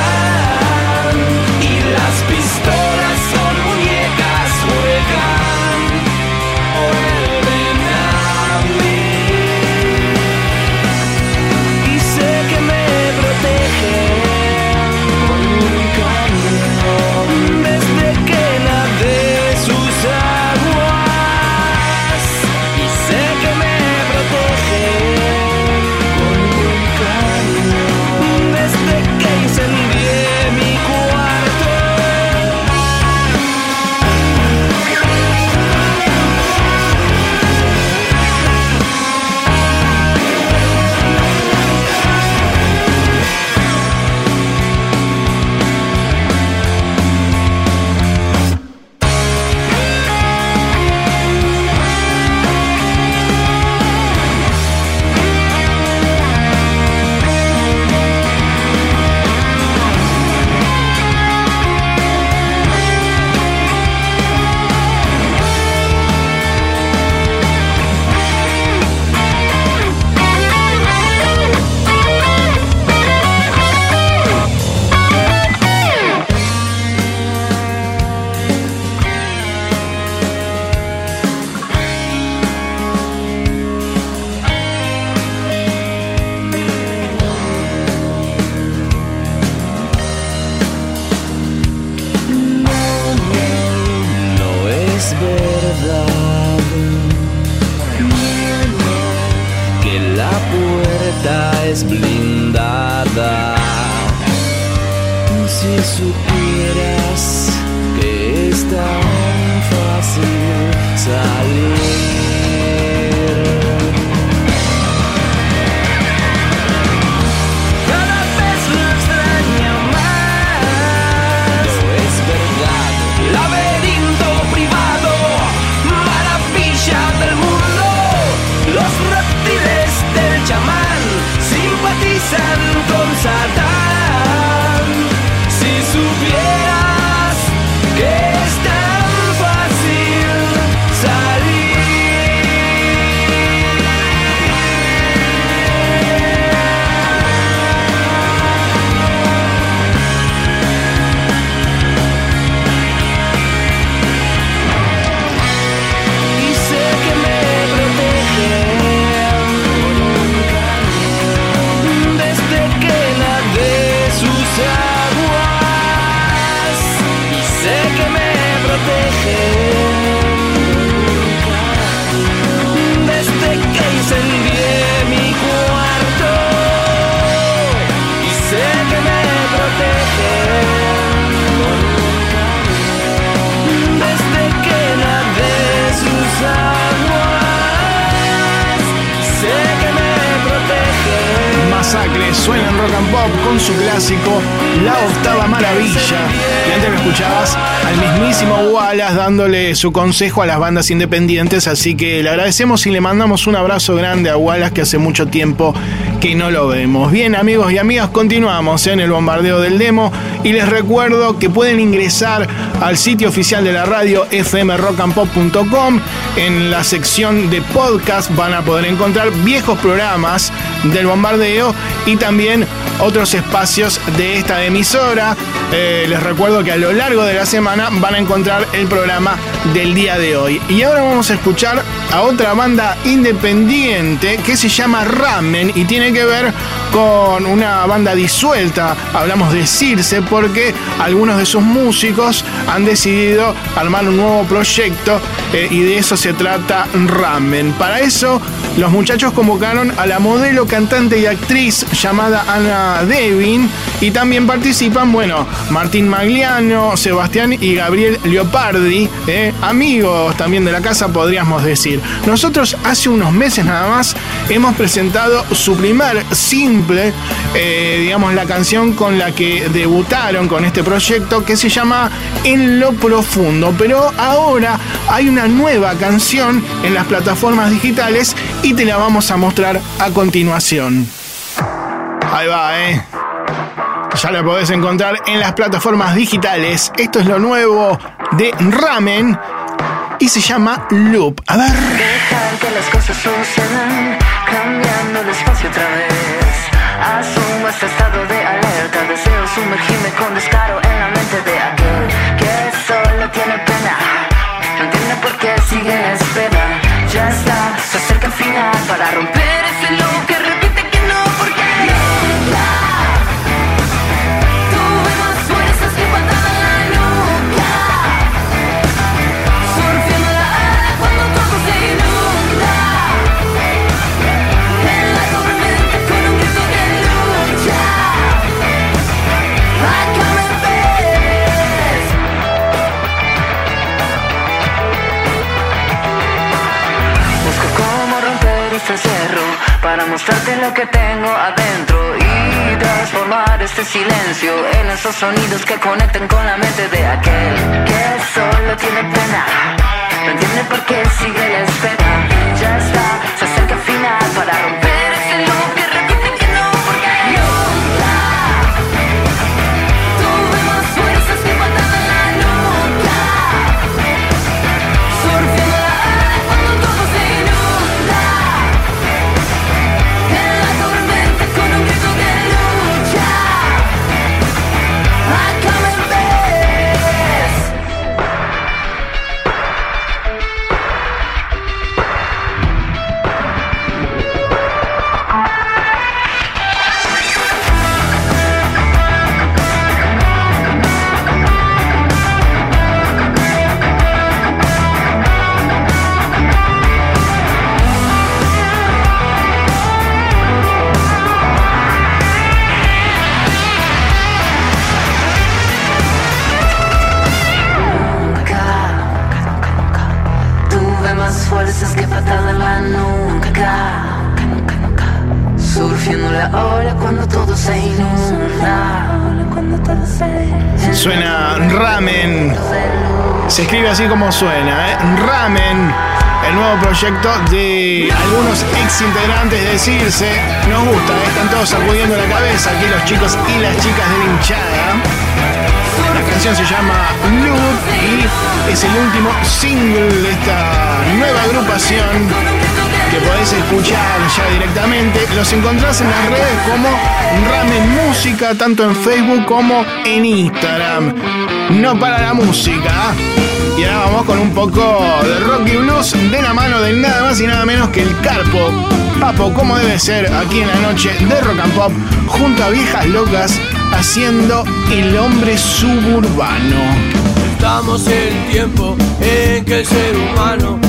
Y antes lo escuchabas al mismísimo Wallace dándole su consejo a las bandas independientes, así que le agradecemos y le mandamos un abrazo grande a Wallace que hace mucho tiempo que no lo vemos. Bien amigos y amigas, continuamos en el bombardeo del demo y les recuerdo que pueden ingresar al sitio oficial de la radio fmrockandpop.com. En la sección de podcast van a poder encontrar viejos programas del bombardeo y también otros espacios de esta emisora. Eh, les recuerdo que a lo largo de la semana van a encontrar el programa del día de hoy. Y ahora vamos a escuchar a otra banda independiente que se llama Ramen y tiene que ver con una banda disuelta. Hablamos de Circe porque algunos de sus músicos han decidido armar un nuevo proyecto eh, y de eso se trata Ramen. Para eso los muchachos convocaron a la modelo, cantante y actriz llamada Ana Devin y también participan, bueno, Martín Magliano, Sebastián y Gabriel Leopardi, eh, amigos también de la casa podríamos decir. Nosotros hace unos meses nada más hemos presentado su primer simple, eh, digamos la canción con la que debutaron con este proyecto que se llama En lo profundo, pero ahora hay una nueva canción en las plataformas digitales y te la vamos a mostrar a continuación. Ahí va, ¿eh? Ya la podés encontrar en las plataformas digitales. Esto es lo nuevo de Ramen y se llama Loop. A ver. Dejar que las cosas sucedan, cambiando el espacio otra vez. Asumo este estado de alerta, deseo sumergirme con descaro en la mente de aquel que solo tiene pena. No entiende por qué sigue en espera. Ya está, se acerca el final para romper ese loop para mostrarte lo que tengo adentro y transformar este silencio en esos sonidos que conecten con la mente de aquel que solo tiene pena. No entiende por qué sigue la espera. Ya está, todo se inunda. Suena Ramen. Se escribe así como suena, ¿eh? Ramen. El nuevo proyecto de algunos ex integrantes de Circe. Nos gusta, ¿eh? están todos sacudiendo la cabeza aquí los chicos y las chicas de la hinchada. La canción se llama Loop y es el último single de esta nueva agrupación que podés escuchar ya directamente. Los encontrás en las redes como Ramen Música, tanto en Facebook como en Instagram. No para la música. Y ahora vamos con un poco de rock y blues de la mano del nada más y nada menos que el Carpo. Papo, como debe ser aquí en la noche de Rock and Pop, junto a viejas locas, haciendo el hombre suburbano. Estamos en el tiempo en que el ser humano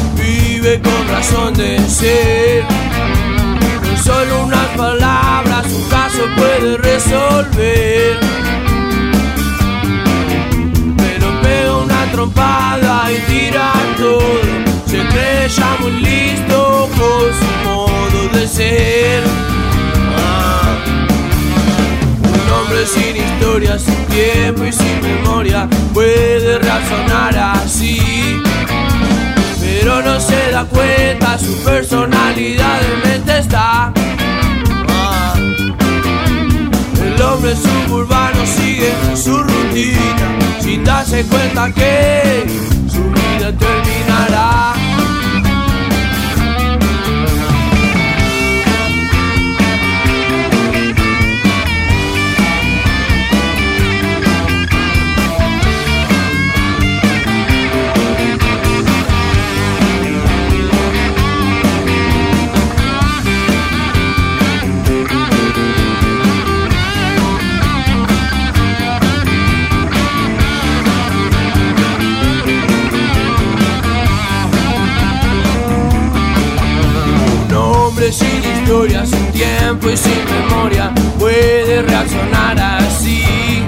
vive con razón de ser. Con solo unas palabras un caso puede resolver. Pero pega una trompada y tira todo. Se cree ya muy listo con su modo de ser. Ah. Un hombre historia sin tiempo y sin memoria puede razonar así. Pero no se da cuenta, su personalidad en mente está. Ah. El hombre suburbano sigue su rutina sin darse cuenta que su vida terminará. Historia, sin tiempo y sin memoria puede reaccionar así.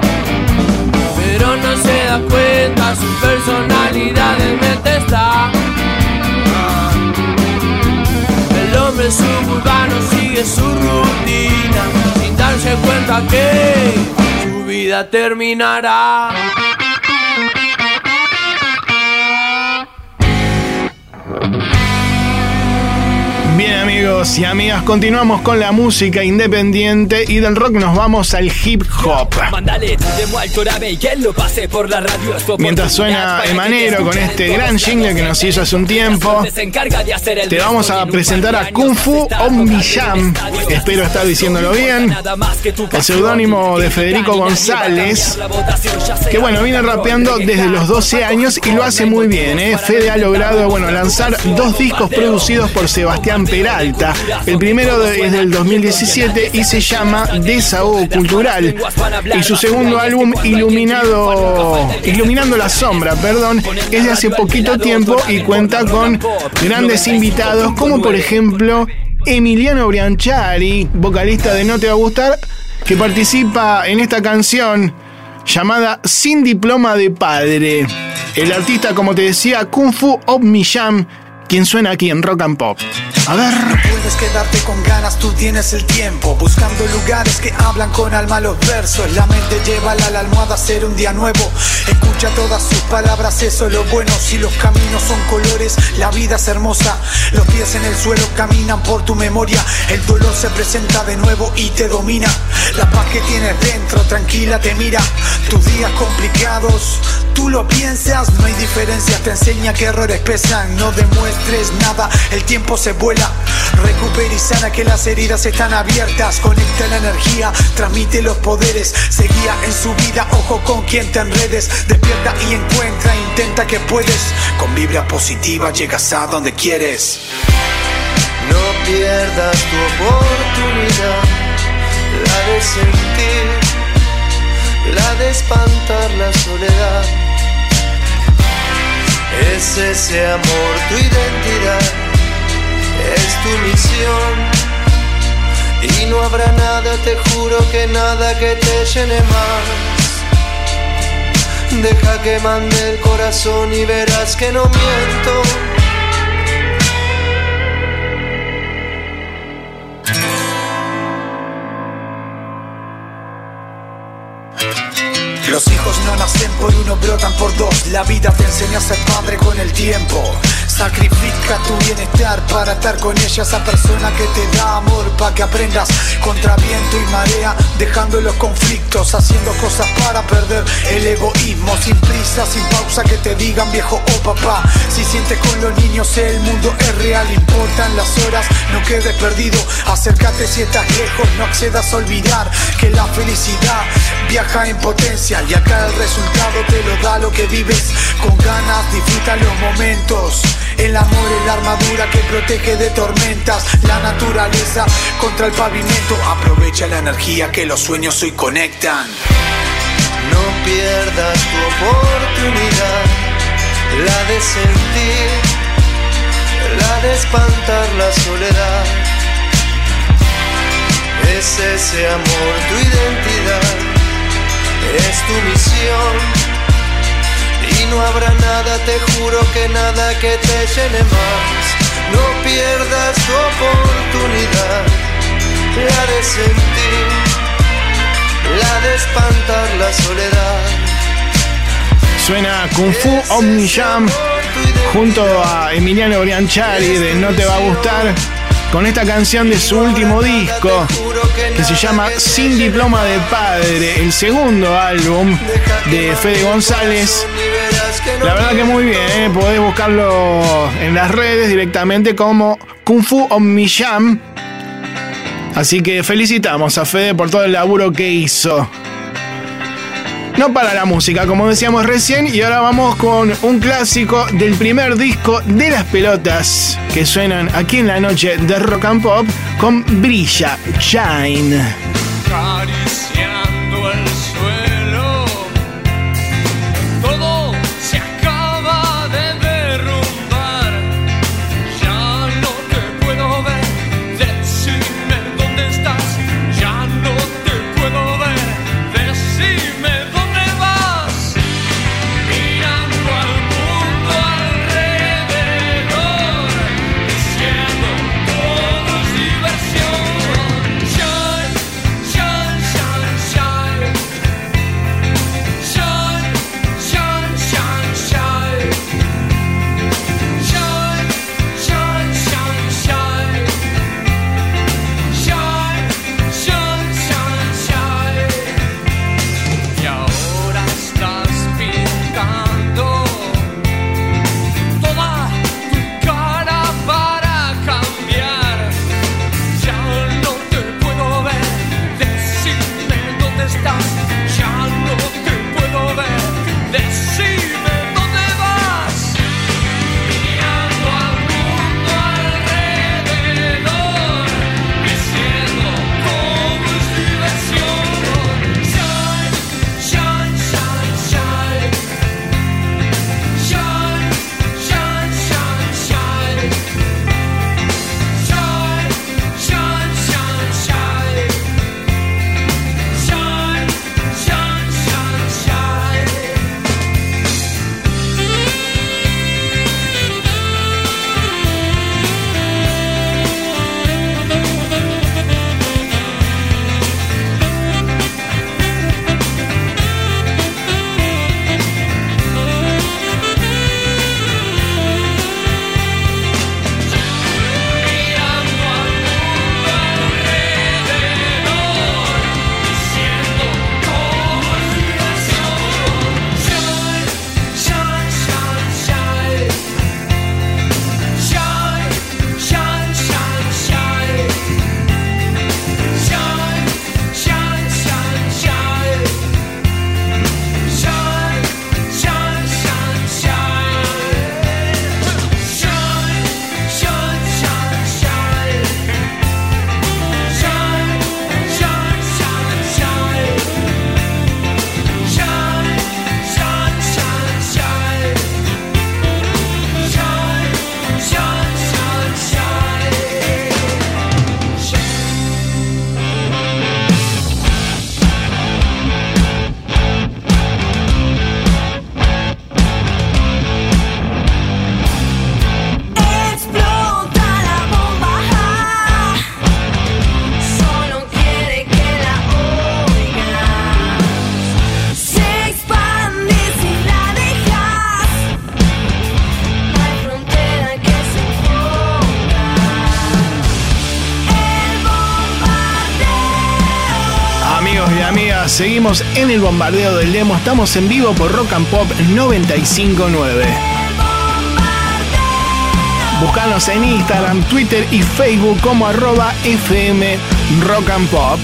Pero no se da cuenta, su personalidad en mente está. El hombre suburbano sigue su rutina sin darse cuenta que su vida terminará. Bien amigos y amigas, continuamos con la música independiente y del rock nos vamos al hip hop. Mientras suena Emanero con este gran jingle que nos hizo hace un tiempo, te vamos a presentar a Kung Fu el Espero estar diciéndolo bien. El seudónimo de Federico González, que bueno, viene rapeando desde los 12 años y lo hace muy bien. ¿eh? Fede ha logrado bueno, lanzar dos discos producidos por Sebastián Peralta. El primero es del 2017 y se llama Desahogo Cultural. Y su segundo álbum, Iluminado, Iluminando la Sombra, perdón, es de hace poquito tiempo y cuenta con grandes invitados como por ejemplo Emiliano Brianchari, vocalista de No Te Va a Gustar, que participa en esta canción llamada Sin Diploma de Padre. El artista, como te decía, Kung Fu Op Miyam, quien suena aquí en Rock and Pop. A ver. Quedarte con ganas, tú tienes el tiempo. Buscando lugares que hablan con alma los versos. La mente lleva a la almohada a ser un día nuevo. Escucha todas sus palabras, eso es lo bueno. Si los caminos son colores, la vida es hermosa. Los pies en el suelo caminan por tu memoria. El dolor se presenta de nuevo y te domina. La paz que tienes dentro, tranquila te mira. Tus días complicados, tú lo piensas. No hay diferencias, te enseña que errores pesan. No demuestres nada, el tiempo se vuela Recupera y sana que las heridas están abiertas. Conecta la energía, transmite los poderes. Seguía en su vida, ojo con quien te enredes. Despierta y encuentra, intenta que puedes. Con vibra positiva llegas a donde quieres. No pierdas tu oportunidad, la de sentir, la de espantar la soledad. Es ese amor tu identidad, es tu misión. Y no habrá nada, te juro que nada que te llene más. Deja que mande el corazón y verás que no miento. Los hijos no nacen por uno, brotan por dos. La vida te enseña a ser padre con el tiempo. Sacrifica tu bienestar para estar con ella, esa persona que te da amor para que aprendas contra viento y marea, dejando los conflictos, haciendo cosas para perder el egoísmo, sin prisa, sin pausa, que te digan viejo o papá. Si sientes con los niños, el mundo es real, importan las horas, no quedes perdido. Acércate si estás lejos, no accedas a olvidar que la felicidad viaja en potencia y acá el resultado te lo da lo que vives con ganas, disfruta los momentos. El amor es la armadura que protege de tormentas, la naturaleza contra el pavimento. Aprovecha la energía que los sueños hoy conectan. No pierdas tu oportunidad, la de sentir, la de espantar la soledad. Es ese amor tu identidad, es tu misión. Y no habrá nada, te juro que nada que te llene más. No pierdas tu oportunidad, la de sentir la de espantar la soledad. Suena Kung Fu Omni Jam junto a Emiliano Brianchari de No Te Va a Gustar con esta canción de su último disco que se llama Sin Diploma de Padre, el segundo álbum de Fede González. La verdad que muy bien, ¿eh? podés buscarlo en las redes directamente como Kung Fu Omni Jam. Así que felicitamos a Fede por todo el laburo que hizo. No para la música, como decíamos recién, y ahora vamos con un clásico del primer disco de las pelotas que suenan aquí en la noche de Rock and Pop con Brilla, Shine. Seguimos en el bombardeo del demo. Estamos en vivo por Rock and Pop 959. Búscanos en Instagram, Twitter y Facebook como arroba FM Rock and Pop.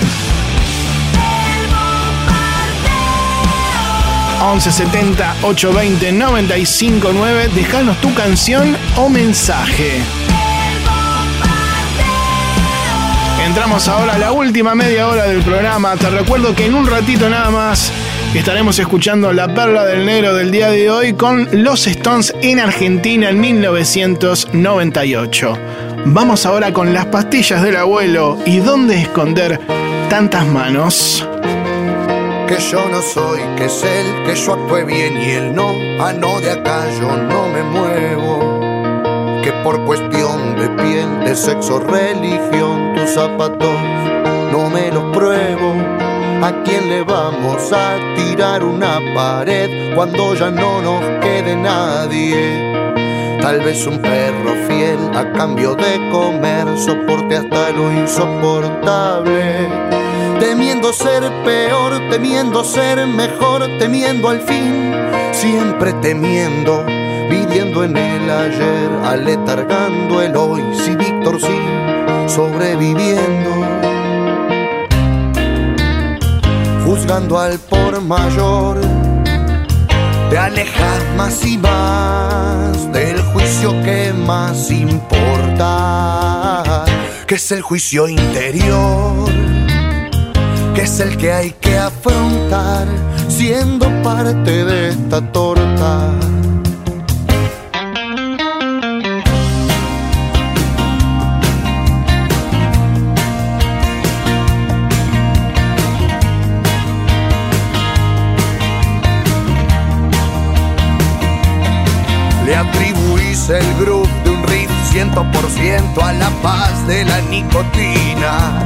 1170 820 959. Dejanos tu canción o mensaje. Entramos ahora a la última media hora del programa. Te recuerdo que en un ratito nada más estaremos escuchando La Perla del Negro del día de hoy con Los Stones en Argentina en 1998. Vamos ahora con las pastillas del abuelo y dónde esconder tantas manos. Que yo no soy, que es él, que yo actúe bien y él no, ah no, de acá yo no me muevo. Que por cuestión de piel, de sexo, religión, zapatos no me los pruebo. ¿A quién le vamos a tirar una pared cuando ya no nos quede nadie? Tal vez un perro fiel a cambio de comer soporte hasta lo insoportable. Temiendo ser peor, temiendo ser mejor, temiendo al fin, siempre temiendo, viviendo en el ayer, aletargando el hoy, sí, Víctor, sí, sobreviviendo. Juzgando al por mayor, te alejas más y más del juicio que más importa, que es el juicio interior, que es el que hay que afrontar siendo parte de esta torta. 100% a la paz de la nicotina.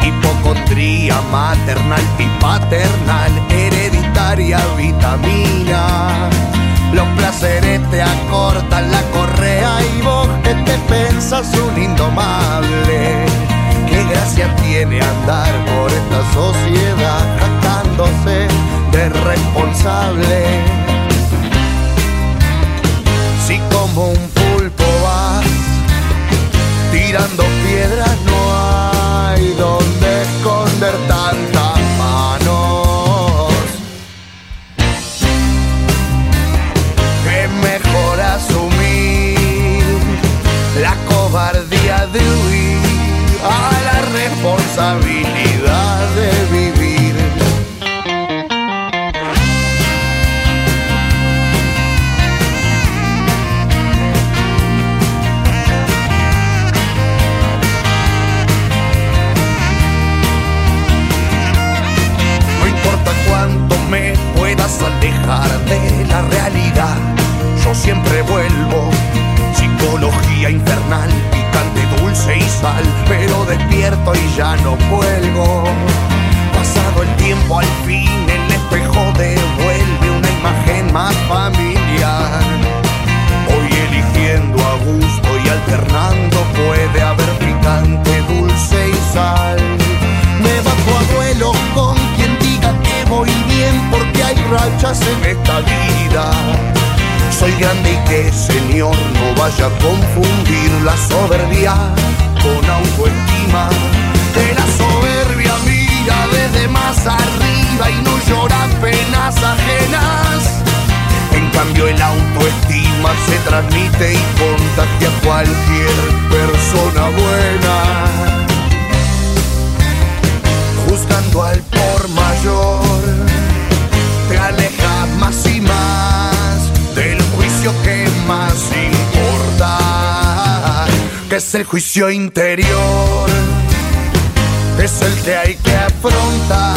Hipocondría maternal y paternal, hereditaria vitamina. Los placeres te acortan la correa y vos que te pensas un indomable. Qué gracia tiene andar por esta sociedad jactándose de responsable. Si como un tirando piedras, no hay donde esconder tantas manos. Es mejor asumir la cobardía de huir a la responsabilidad yo siempre vuelvo. Psicología infernal, picante, dulce y sal, pero despierto y ya no cuelgo. Pasado el tiempo, al fin el espejo devuelve una imagen más familiar. Hoy eligiendo a gusto y alternando puede en esta vida. Soy grande y que señor no vaya a confundir la soberbia con autoestima. Que la soberbia mira desde más arriba y no llora penas ajenas. En cambio el autoestima se transmite y contagia a cualquier persona buena. Juzgando al por mayor, te alejas más y más del juicio que más importa, que es el juicio interior, es el que hay que afrontar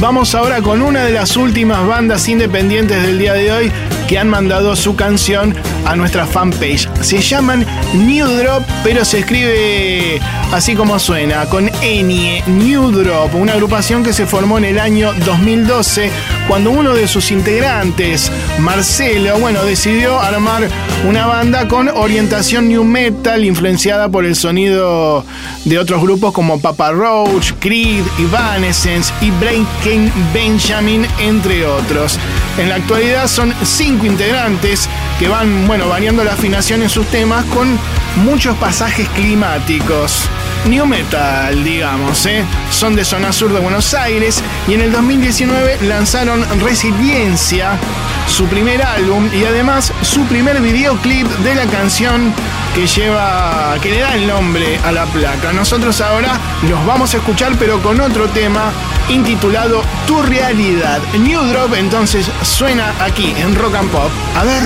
vamos ahora con una de las últimas bandas independientes del día de hoy que han mandado su canción a nuestra fanpage. Se llaman New Drop, pero se escribe así como suena, con Enie, New Drop, una agrupación que se formó en el año 2012 cuando uno de sus integrantes, Marcelo, bueno, decidió armar una banda con orientación new metal influenciada por el sonido de otros grupos como Papa Roach, Creed, Evanescence y Breaking Benjamin, entre otros. En la actualidad son cinco integrantes que van, bueno, variando la afinación en sus temas con muchos pasajes climáticos. New Metal, digamos, ¿eh? son de zona sur de Buenos Aires y en el 2019 lanzaron Resiliencia, su primer álbum y además su primer videoclip de la canción que lleva, que le da el nombre a la placa. Nosotros ahora los vamos a escuchar pero con otro tema intitulado Tu Realidad. New Drop entonces suena aquí en Rock and Pop. A ver.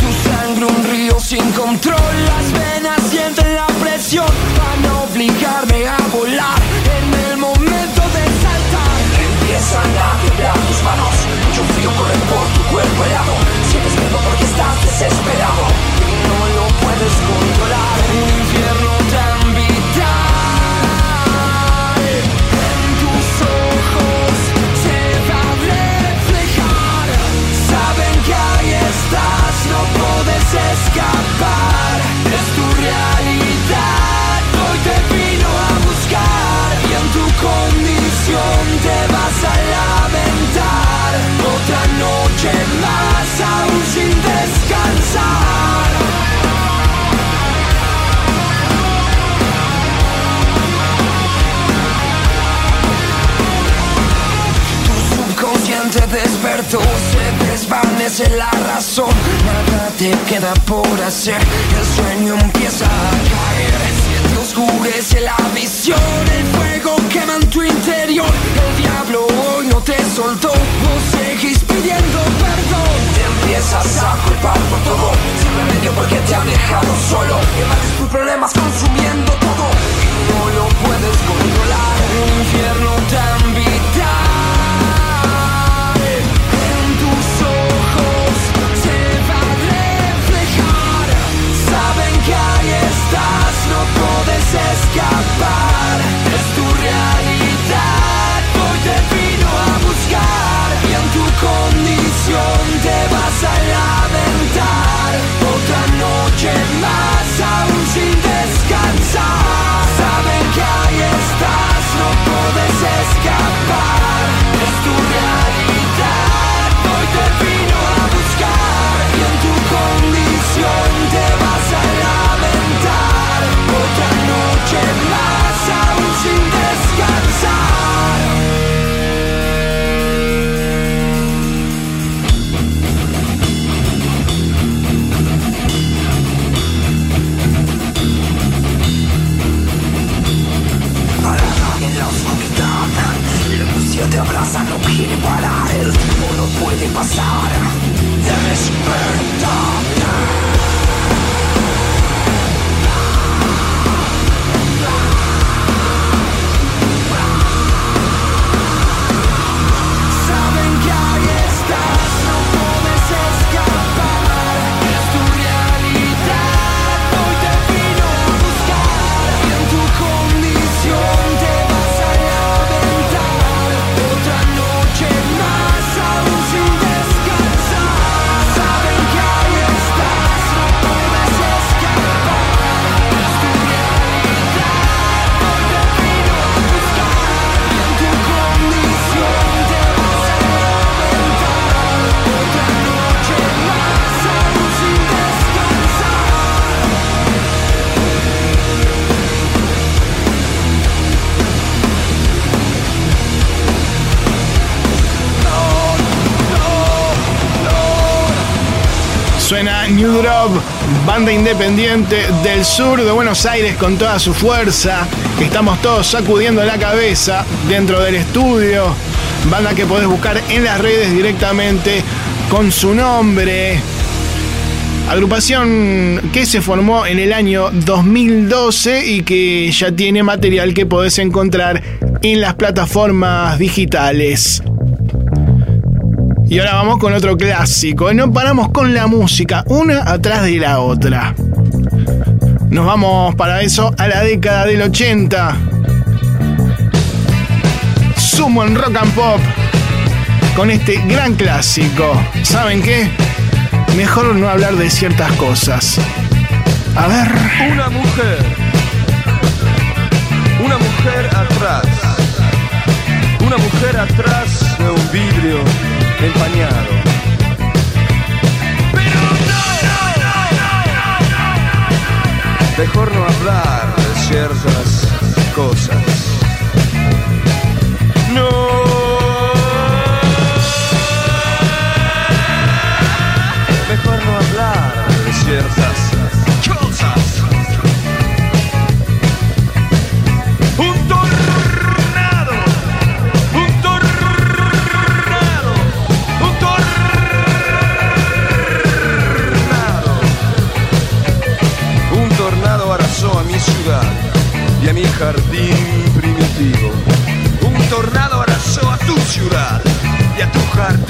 Tu sangre un río sin control Las venas sienten la presión Van a obligarme a volar Empiezan a temblar tus manos Mucho frío corre por tu cuerpo helado Sientes miedo porque estás desesperado Y no lo puedes controlar Un infierno tan vital En tus ojos se va a reflejar Saben que ahí estás, no puedes se desvanece la razón, nada te queda por hacer, el sueño empieza a caer, se te oscurece la visión, el fuego quema en tu interior, el diablo hoy no te soltó, vos seguís pidiendo perdón, Te empiezas a culpar por todo. Sin remedio porque te han dejado solo. Evades tus problemas consumiendo Te abraza, no quiere parar El no puede pasar. Despertar Suena New Drop, banda independiente del sur de Buenos Aires con toda su fuerza. Estamos todos sacudiendo la cabeza dentro del estudio. Banda que podés buscar en las redes directamente con su nombre. Agrupación que se formó en el año 2012 y que ya tiene material que podés encontrar en las plataformas digitales. Y ahora vamos con otro clásico. ¿eh? No paramos con la música, una atrás de la otra. Nos vamos para eso a la década del 80. Sumo en rock and pop con este gran clásico. ¿Saben qué? Mejor no hablar de ciertas cosas. A ver. Una mujer. Una mujer atrás. Una mujer atrás de un vidrio empañado. Pero no, Mejor no hablar de ciertas cosas. No. Mejor no hablar de ciertas ciudad y a mi jardín primitivo. Un tornado arrasó a tu ciudad y a tu jardín.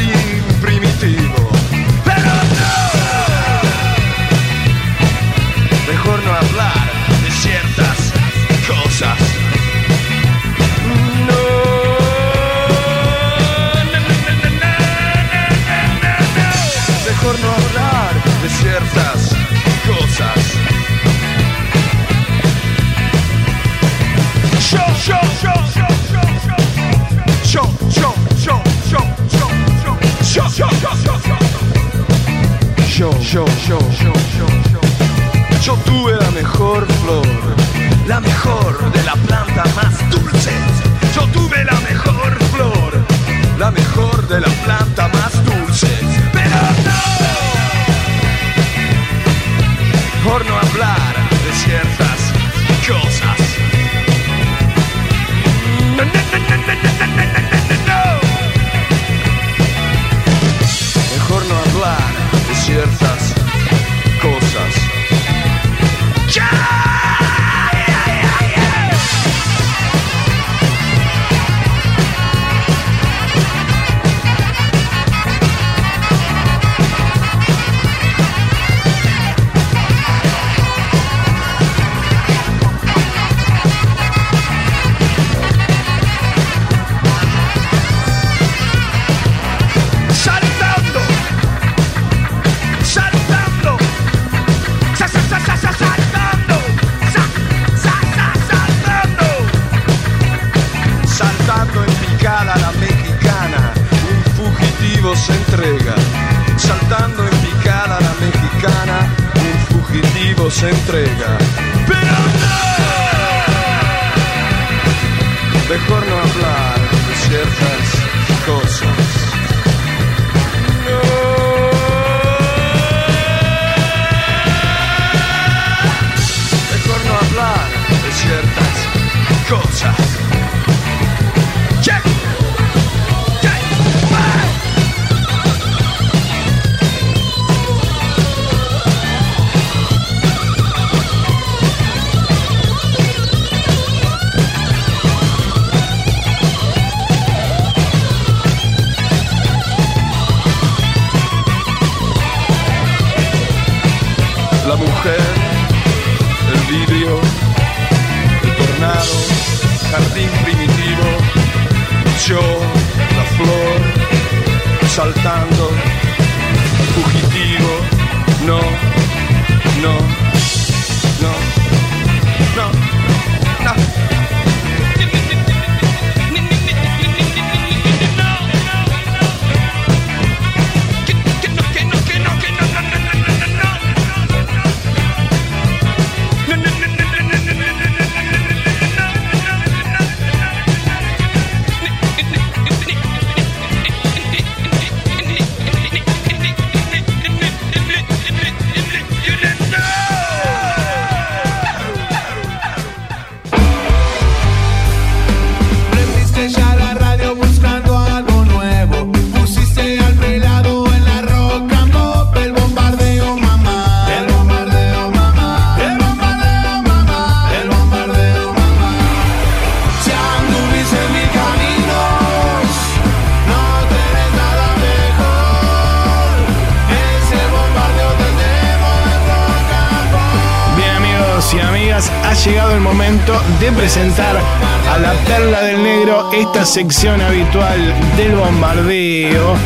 De presentar a la Perla del Negro esta sección habitual del bombardeo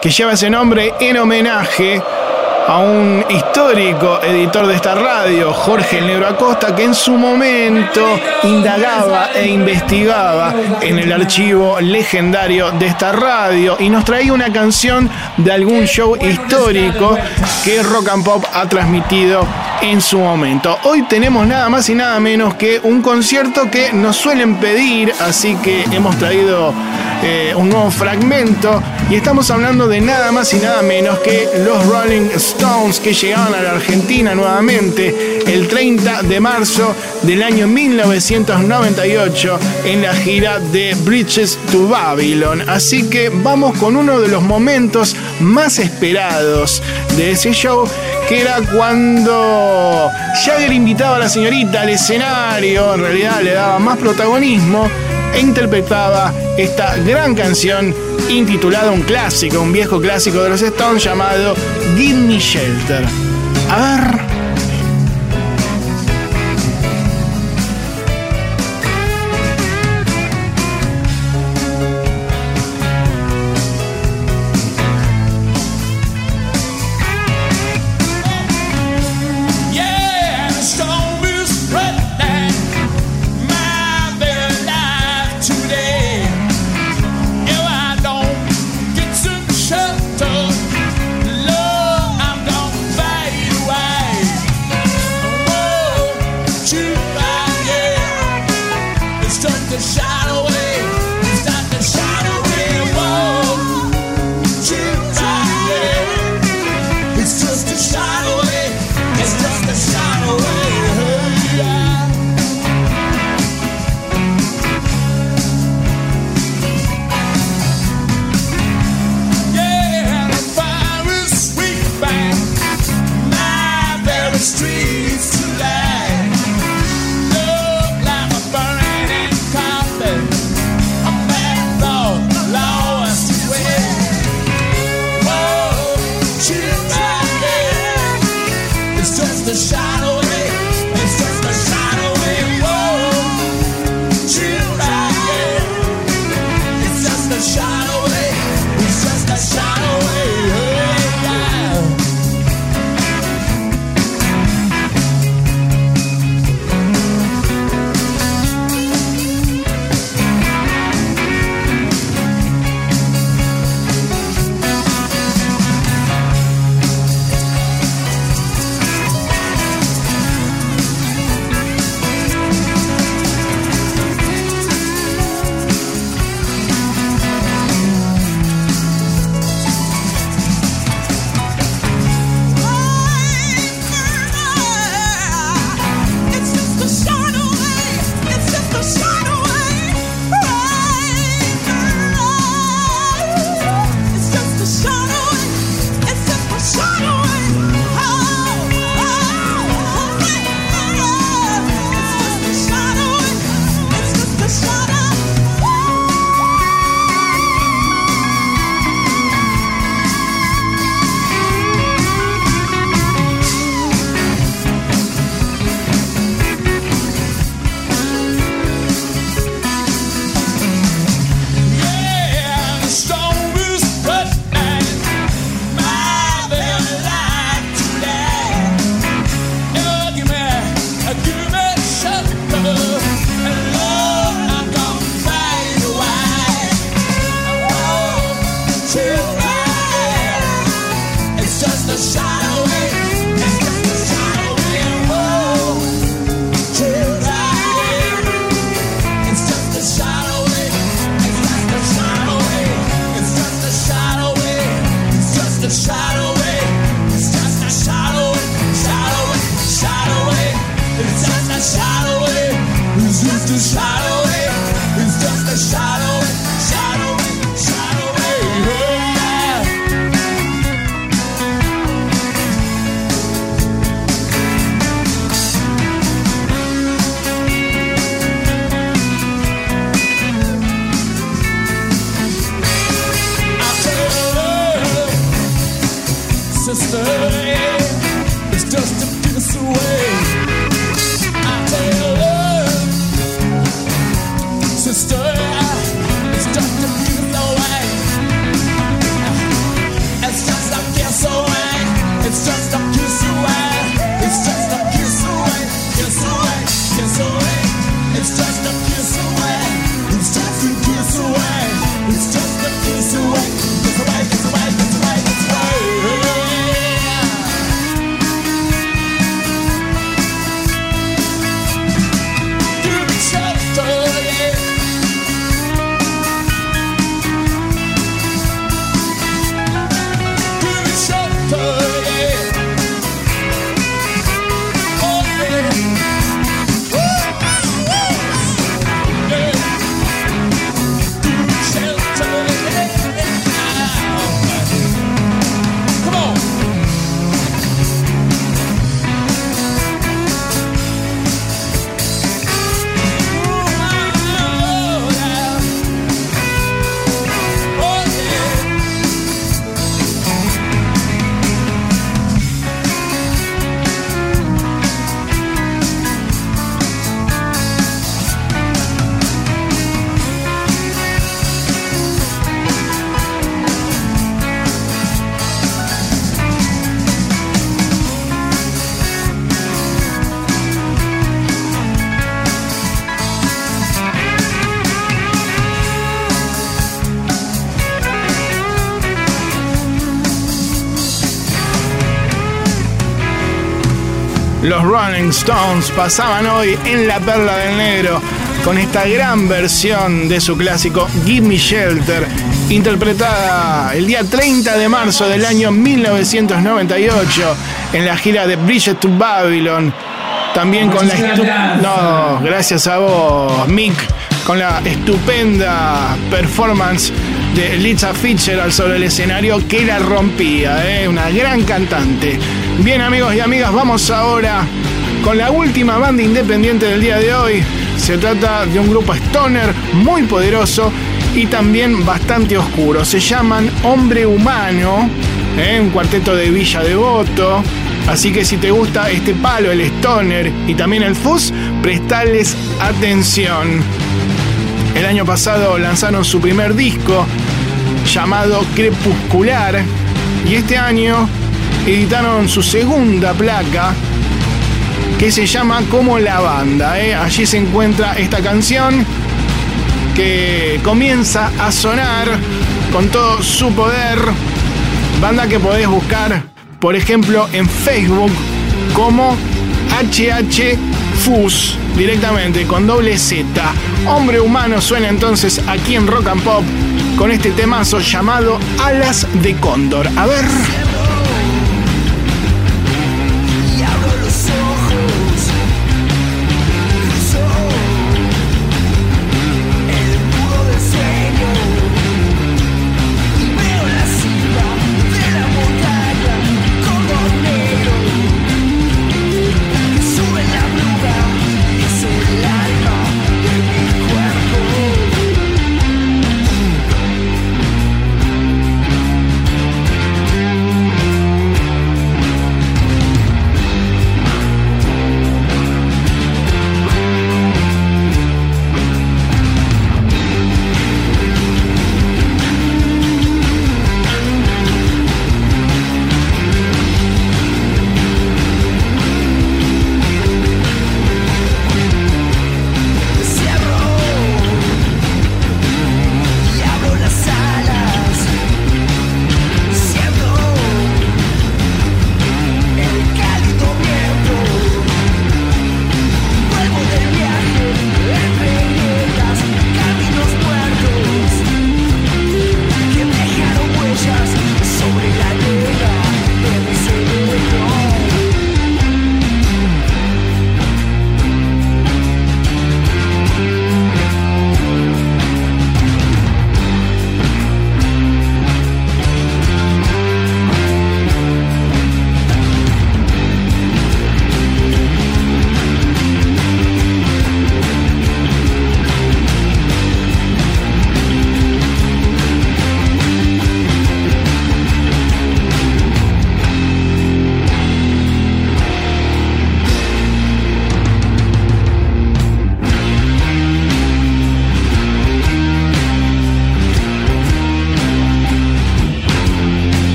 que lleva ese nombre en homenaje a un histórico editor de esta radio, Jorge El Negro Acosta, que en su momento indagaba e investigaba en el archivo legendario de esta radio y nos traía una canción de algún show histórico que Rock and Pop ha transmitido en su momento. Hoy tenemos nada más y nada menos que un concierto que nos suelen pedir, así que hemos traído eh, un nuevo fragmento y estamos hablando de nada más y nada menos que los Rolling Stones que llegaban a la Argentina nuevamente el 30 de marzo del año 1998 en la gira de Bridges to Babylon. Así que vamos con uno de los momentos más esperados de ese show que era cuando Jagger invitaba a la señorita al escenario, en realidad le daba más protagonismo e interpretaba esta gran canción intitulada un clásico, un viejo clásico de los Stones llamado Give Me Shelter. A ver. Los Rolling Stones pasaban hoy en La Perla del Negro con esta gran versión de su clásico Give Me Shelter, interpretada el día 30 de marzo del año 1998 en la gira de Bridget to Babylon. También con la No, gracias a vos, Mick, con la estupenda performance de Lisa Fitzgerald sobre el escenario que la rompía, ¿eh? una gran cantante. Bien amigos y amigas, vamos ahora con la última banda independiente del día de hoy. Se trata de un grupo stoner muy poderoso y también bastante oscuro. Se llaman Hombre Humano, ¿eh? un cuarteto de Villa Devoto. Así que si te gusta este palo, el stoner y también el fuzz, prestales atención. El año pasado lanzaron su primer disco llamado Crepuscular y este año editaron su segunda placa que se llama Como la banda. ¿eh? Allí se encuentra esta canción que comienza a sonar con todo su poder. Banda que podés buscar, por ejemplo, en Facebook como HH Fus, directamente con doble Z. Hombre humano suena entonces aquí en Rock and Pop con este temazo llamado Alas de Cóndor. A ver.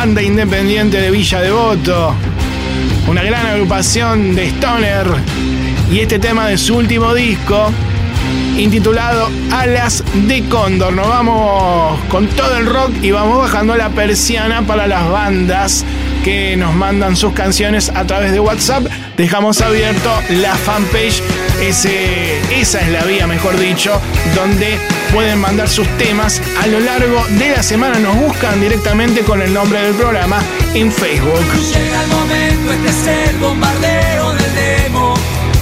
Banda independiente de Villa Devoto, una gran agrupación de Stoner y este tema de su último disco intitulado Alas de Cóndor. Nos vamos con todo el rock y vamos bajando la persiana para las bandas que nos mandan sus canciones a través de WhatsApp. Dejamos abierto la fanpage, ese, esa es la vía, mejor dicho, donde pueden mandar sus temas a lo largo de la semana. Nos buscan directamente con el nombre del programa en Facebook. Llega el momento, este es el bombardeo del demo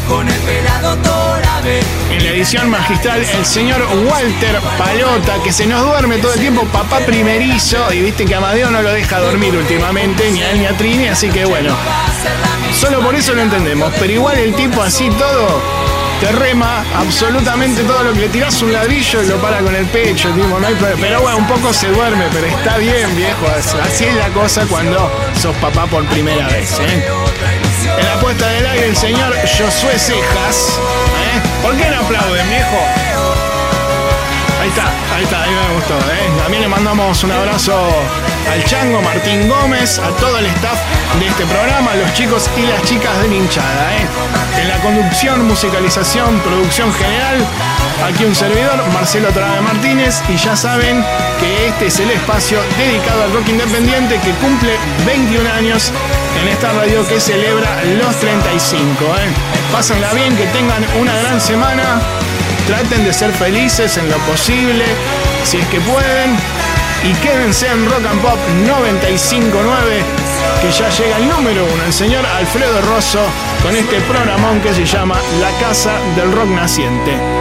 con el pelado Torabe. En la edición magistral, el señor Walter Palota, que se nos duerme todo el tiempo, papá primerizo, y viste que Amadeo no lo deja dormir últimamente, ni a él ni a Trini, así que bueno, solo por eso lo entendemos, pero igual el tipo así todo, te rema absolutamente todo lo que le tirás un ladrillo y lo para con el pecho, tipo, no hay problema. pero bueno, un poco se duerme, pero está bien, viejo, así es la cosa cuando sos papá por primera vez, ¿eh? En la puesta del aire el señor Josué Cejas. ¿eh? ¿Por qué no aplauden, viejo? Ahí está, ahí está, ahí me gustó. ¿eh? También le mandamos un abrazo al Chango, Martín Gómez, a todo el staff de este programa, a los chicos y las chicas de hinchada. ¿eh? En la conducción, musicalización, producción general, aquí un servidor, Marcelo Torave Martínez, y ya saben que este es el espacio dedicado al rock independiente que cumple 21 años en esta radio que celebra los 35. ¿eh? Pásenla bien, que tengan una gran semana. Traten de ser felices en lo posible, si es que pueden. Y quédense en Rock and Pop 959, que ya llega el número uno, el señor Alfredo Rosso, con este programón que se llama La Casa del Rock Naciente.